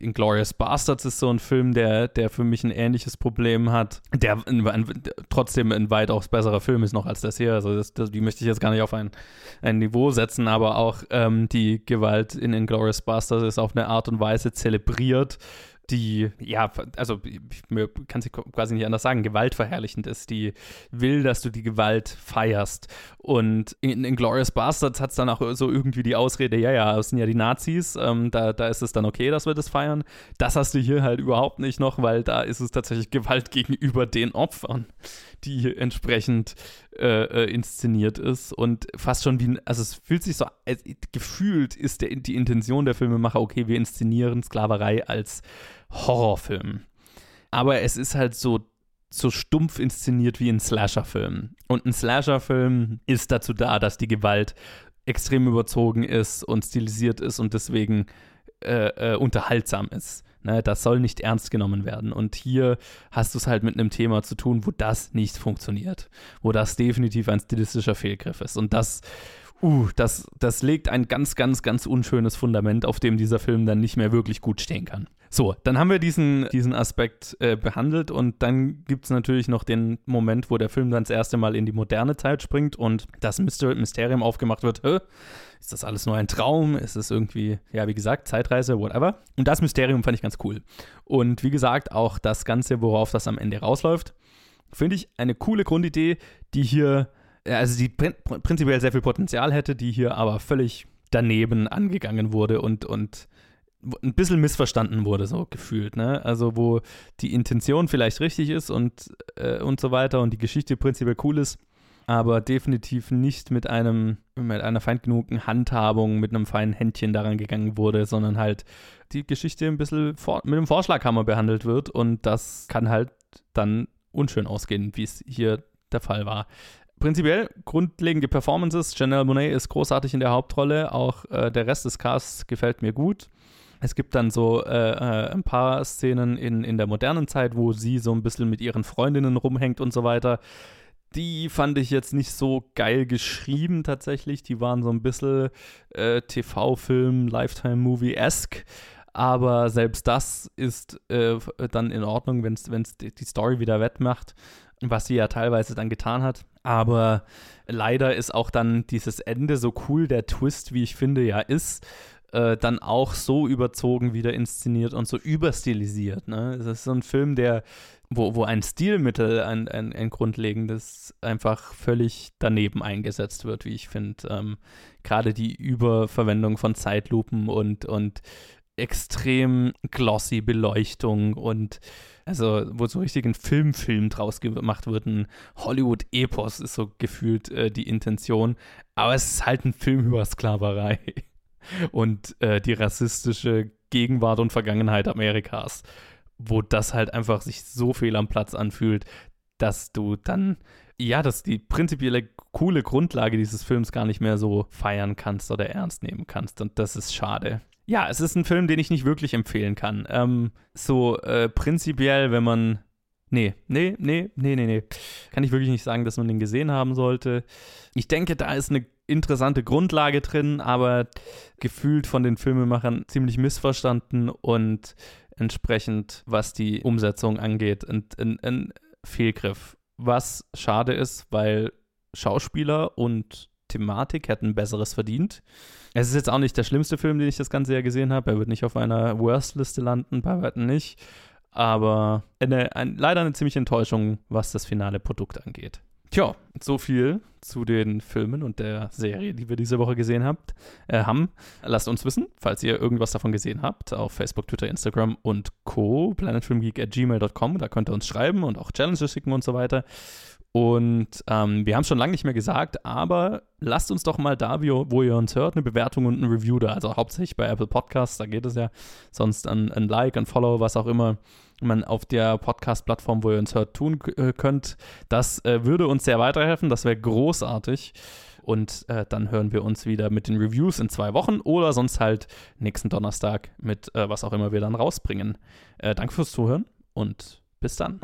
Inglourious Bastards ist so ein Film, der, der für mich ein ähnliches Problem hat, der ein, ein, trotzdem ein weitaus besserer Film ist noch als das hier. Also das, das, die möchte ich jetzt gar nicht auf ein, ein Niveau setzen, aber auch ähm, die Gewalt in Inglourious Bastards ist auf eine Art und Weise zelebriert, die, ja, also mir kann sie quasi nicht anders sagen, gewaltverherrlichend ist, die will, dass du die Gewalt feierst. Und in, in Glorious Bastards hat es dann auch so irgendwie die Ausrede, ja, ja, das sind ja die Nazis, ähm, da, da ist es dann okay, dass wir das feiern. Das hast du hier halt überhaupt nicht noch, weil da ist es tatsächlich Gewalt gegenüber den Opfern, die entsprechend äh, äh, inszeniert ist und fast schon wie, also es fühlt sich so, äh, gefühlt ist der, die Intention der Filmemacher, okay, wir inszenieren Sklaverei als Horrorfilm. Aber es ist halt so, so stumpf inszeniert wie ein Slasher-Film. Und ein Slasher-Film ist dazu da, dass die Gewalt extrem überzogen ist und stilisiert ist und deswegen äh, äh, unterhaltsam ist. Ne, das soll nicht ernst genommen werden. Und hier hast du es halt mit einem Thema zu tun, wo das nicht funktioniert. Wo das definitiv ein stilistischer Fehlgriff ist. Und das, uh, das, das legt ein ganz, ganz, ganz unschönes Fundament, auf dem dieser Film dann nicht mehr wirklich gut stehen kann. So, dann haben wir diesen, diesen Aspekt äh, behandelt und dann gibt es natürlich noch den Moment, wo der Film dann das erste Mal in die moderne Zeit springt und das Mysterium aufgemacht wird. Hä? Ist das alles nur ein Traum? Ist es irgendwie, ja, wie gesagt, Zeitreise, whatever? Und das Mysterium fand ich ganz cool. Und wie gesagt, auch das Ganze, worauf das am Ende rausläuft, finde ich eine coole Grundidee, die hier, also die prinzipiell sehr viel Potenzial hätte, die hier aber völlig daneben angegangen wurde und, und ein bisschen missverstanden wurde, so gefühlt, ne? Also wo die Intention vielleicht richtig ist und, äh, und so weiter und die Geschichte prinzipiell cool ist, aber definitiv nicht mit einem, mit einer fein Handhabung, mit einem feinen Händchen daran gegangen wurde, sondern halt die Geschichte ein bisschen vor, mit einem Vorschlaghammer behandelt wird und das kann halt dann unschön ausgehen, wie es hier der Fall war. Prinzipiell grundlegende Performances. Janelle Monet ist großartig in der Hauptrolle. Auch äh, der Rest des Casts gefällt mir gut. Es gibt dann so äh, äh, ein paar Szenen in, in der modernen Zeit, wo sie so ein bisschen mit ihren Freundinnen rumhängt und so weiter. Die fand ich jetzt nicht so geil geschrieben tatsächlich. Die waren so ein bisschen äh, TV-Film, Lifetime-Movie-esque. Aber selbst das ist äh, dann in Ordnung, wenn es die Story wieder wettmacht, was sie ja teilweise dann getan hat. Aber leider ist auch dann dieses Ende so cool, der Twist, wie ich finde, ja ist äh, dann auch so überzogen wieder inszeniert und so überstilisiert. Ne? Das ist so ein Film, der, wo, wo ein Stilmittel, ein, ein, ein grundlegendes, einfach völlig daneben eingesetzt wird, wie ich finde. Ähm, Gerade die Überverwendung von Zeitlupen und, und extrem glossy Beleuchtung und also wo so richtig ein Filmfilm draus gemacht wird, ein Hollywood-Epos ist so gefühlt äh, die Intention, aber es ist halt ein Film über Sklaverei und äh, die rassistische Gegenwart und Vergangenheit Amerikas, wo das halt einfach sich so fehl am Platz anfühlt, dass du dann, ja, dass die prinzipielle coole Grundlage dieses Films gar nicht mehr so feiern kannst oder ernst nehmen kannst. Und das ist schade. Ja, es ist ein Film, den ich nicht wirklich empfehlen kann. Ähm, so äh, prinzipiell, wenn man Nee, nee, nee, nee, nee, nee. Kann ich wirklich nicht sagen, dass man den gesehen haben sollte. Ich denke, da ist eine interessante Grundlage drin, aber gefühlt von den Filmemachern ziemlich missverstanden und entsprechend, was die Umsetzung angeht, ein, ein, ein Fehlgriff. Was schade ist, weil Schauspieler und Thematik hätten Besseres verdient. Es ist jetzt auch nicht der schlimmste Film, den ich das ganze Jahr gesehen habe. Er wird nicht auf einer Worst-Liste landen, bei weitem nicht. Aber eine, ein, leider eine ziemliche Enttäuschung, was das finale Produkt angeht. Tja, so viel zu den Filmen und der Serie, die wir diese Woche gesehen habt, äh, haben. Lasst uns wissen, falls ihr irgendwas davon gesehen habt, auf Facebook, Twitter, Instagram und Co. planetfilmgeek at gmail.com. Da könnt ihr uns schreiben und auch Challenges schicken und so weiter. Und ähm, wir haben es schon lange nicht mehr gesagt, aber lasst uns doch mal da, wo ihr uns hört, eine Bewertung und ein Review da. Also hauptsächlich bei Apple Podcasts, da geht es ja. Sonst ein, ein Like, ein Follow, was auch immer man auf der Podcast-Plattform, wo ihr uns hört, tun äh, könnt. Das äh, würde uns sehr weiterhelfen. Das wäre großartig. Und äh, dann hören wir uns wieder mit den Reviews in zwei Wochen oder sonst halt nächsten Donnerstag mit äh, was auch immer wir dann rausbringen. Äh, danke fürs Zuhören und bis dann.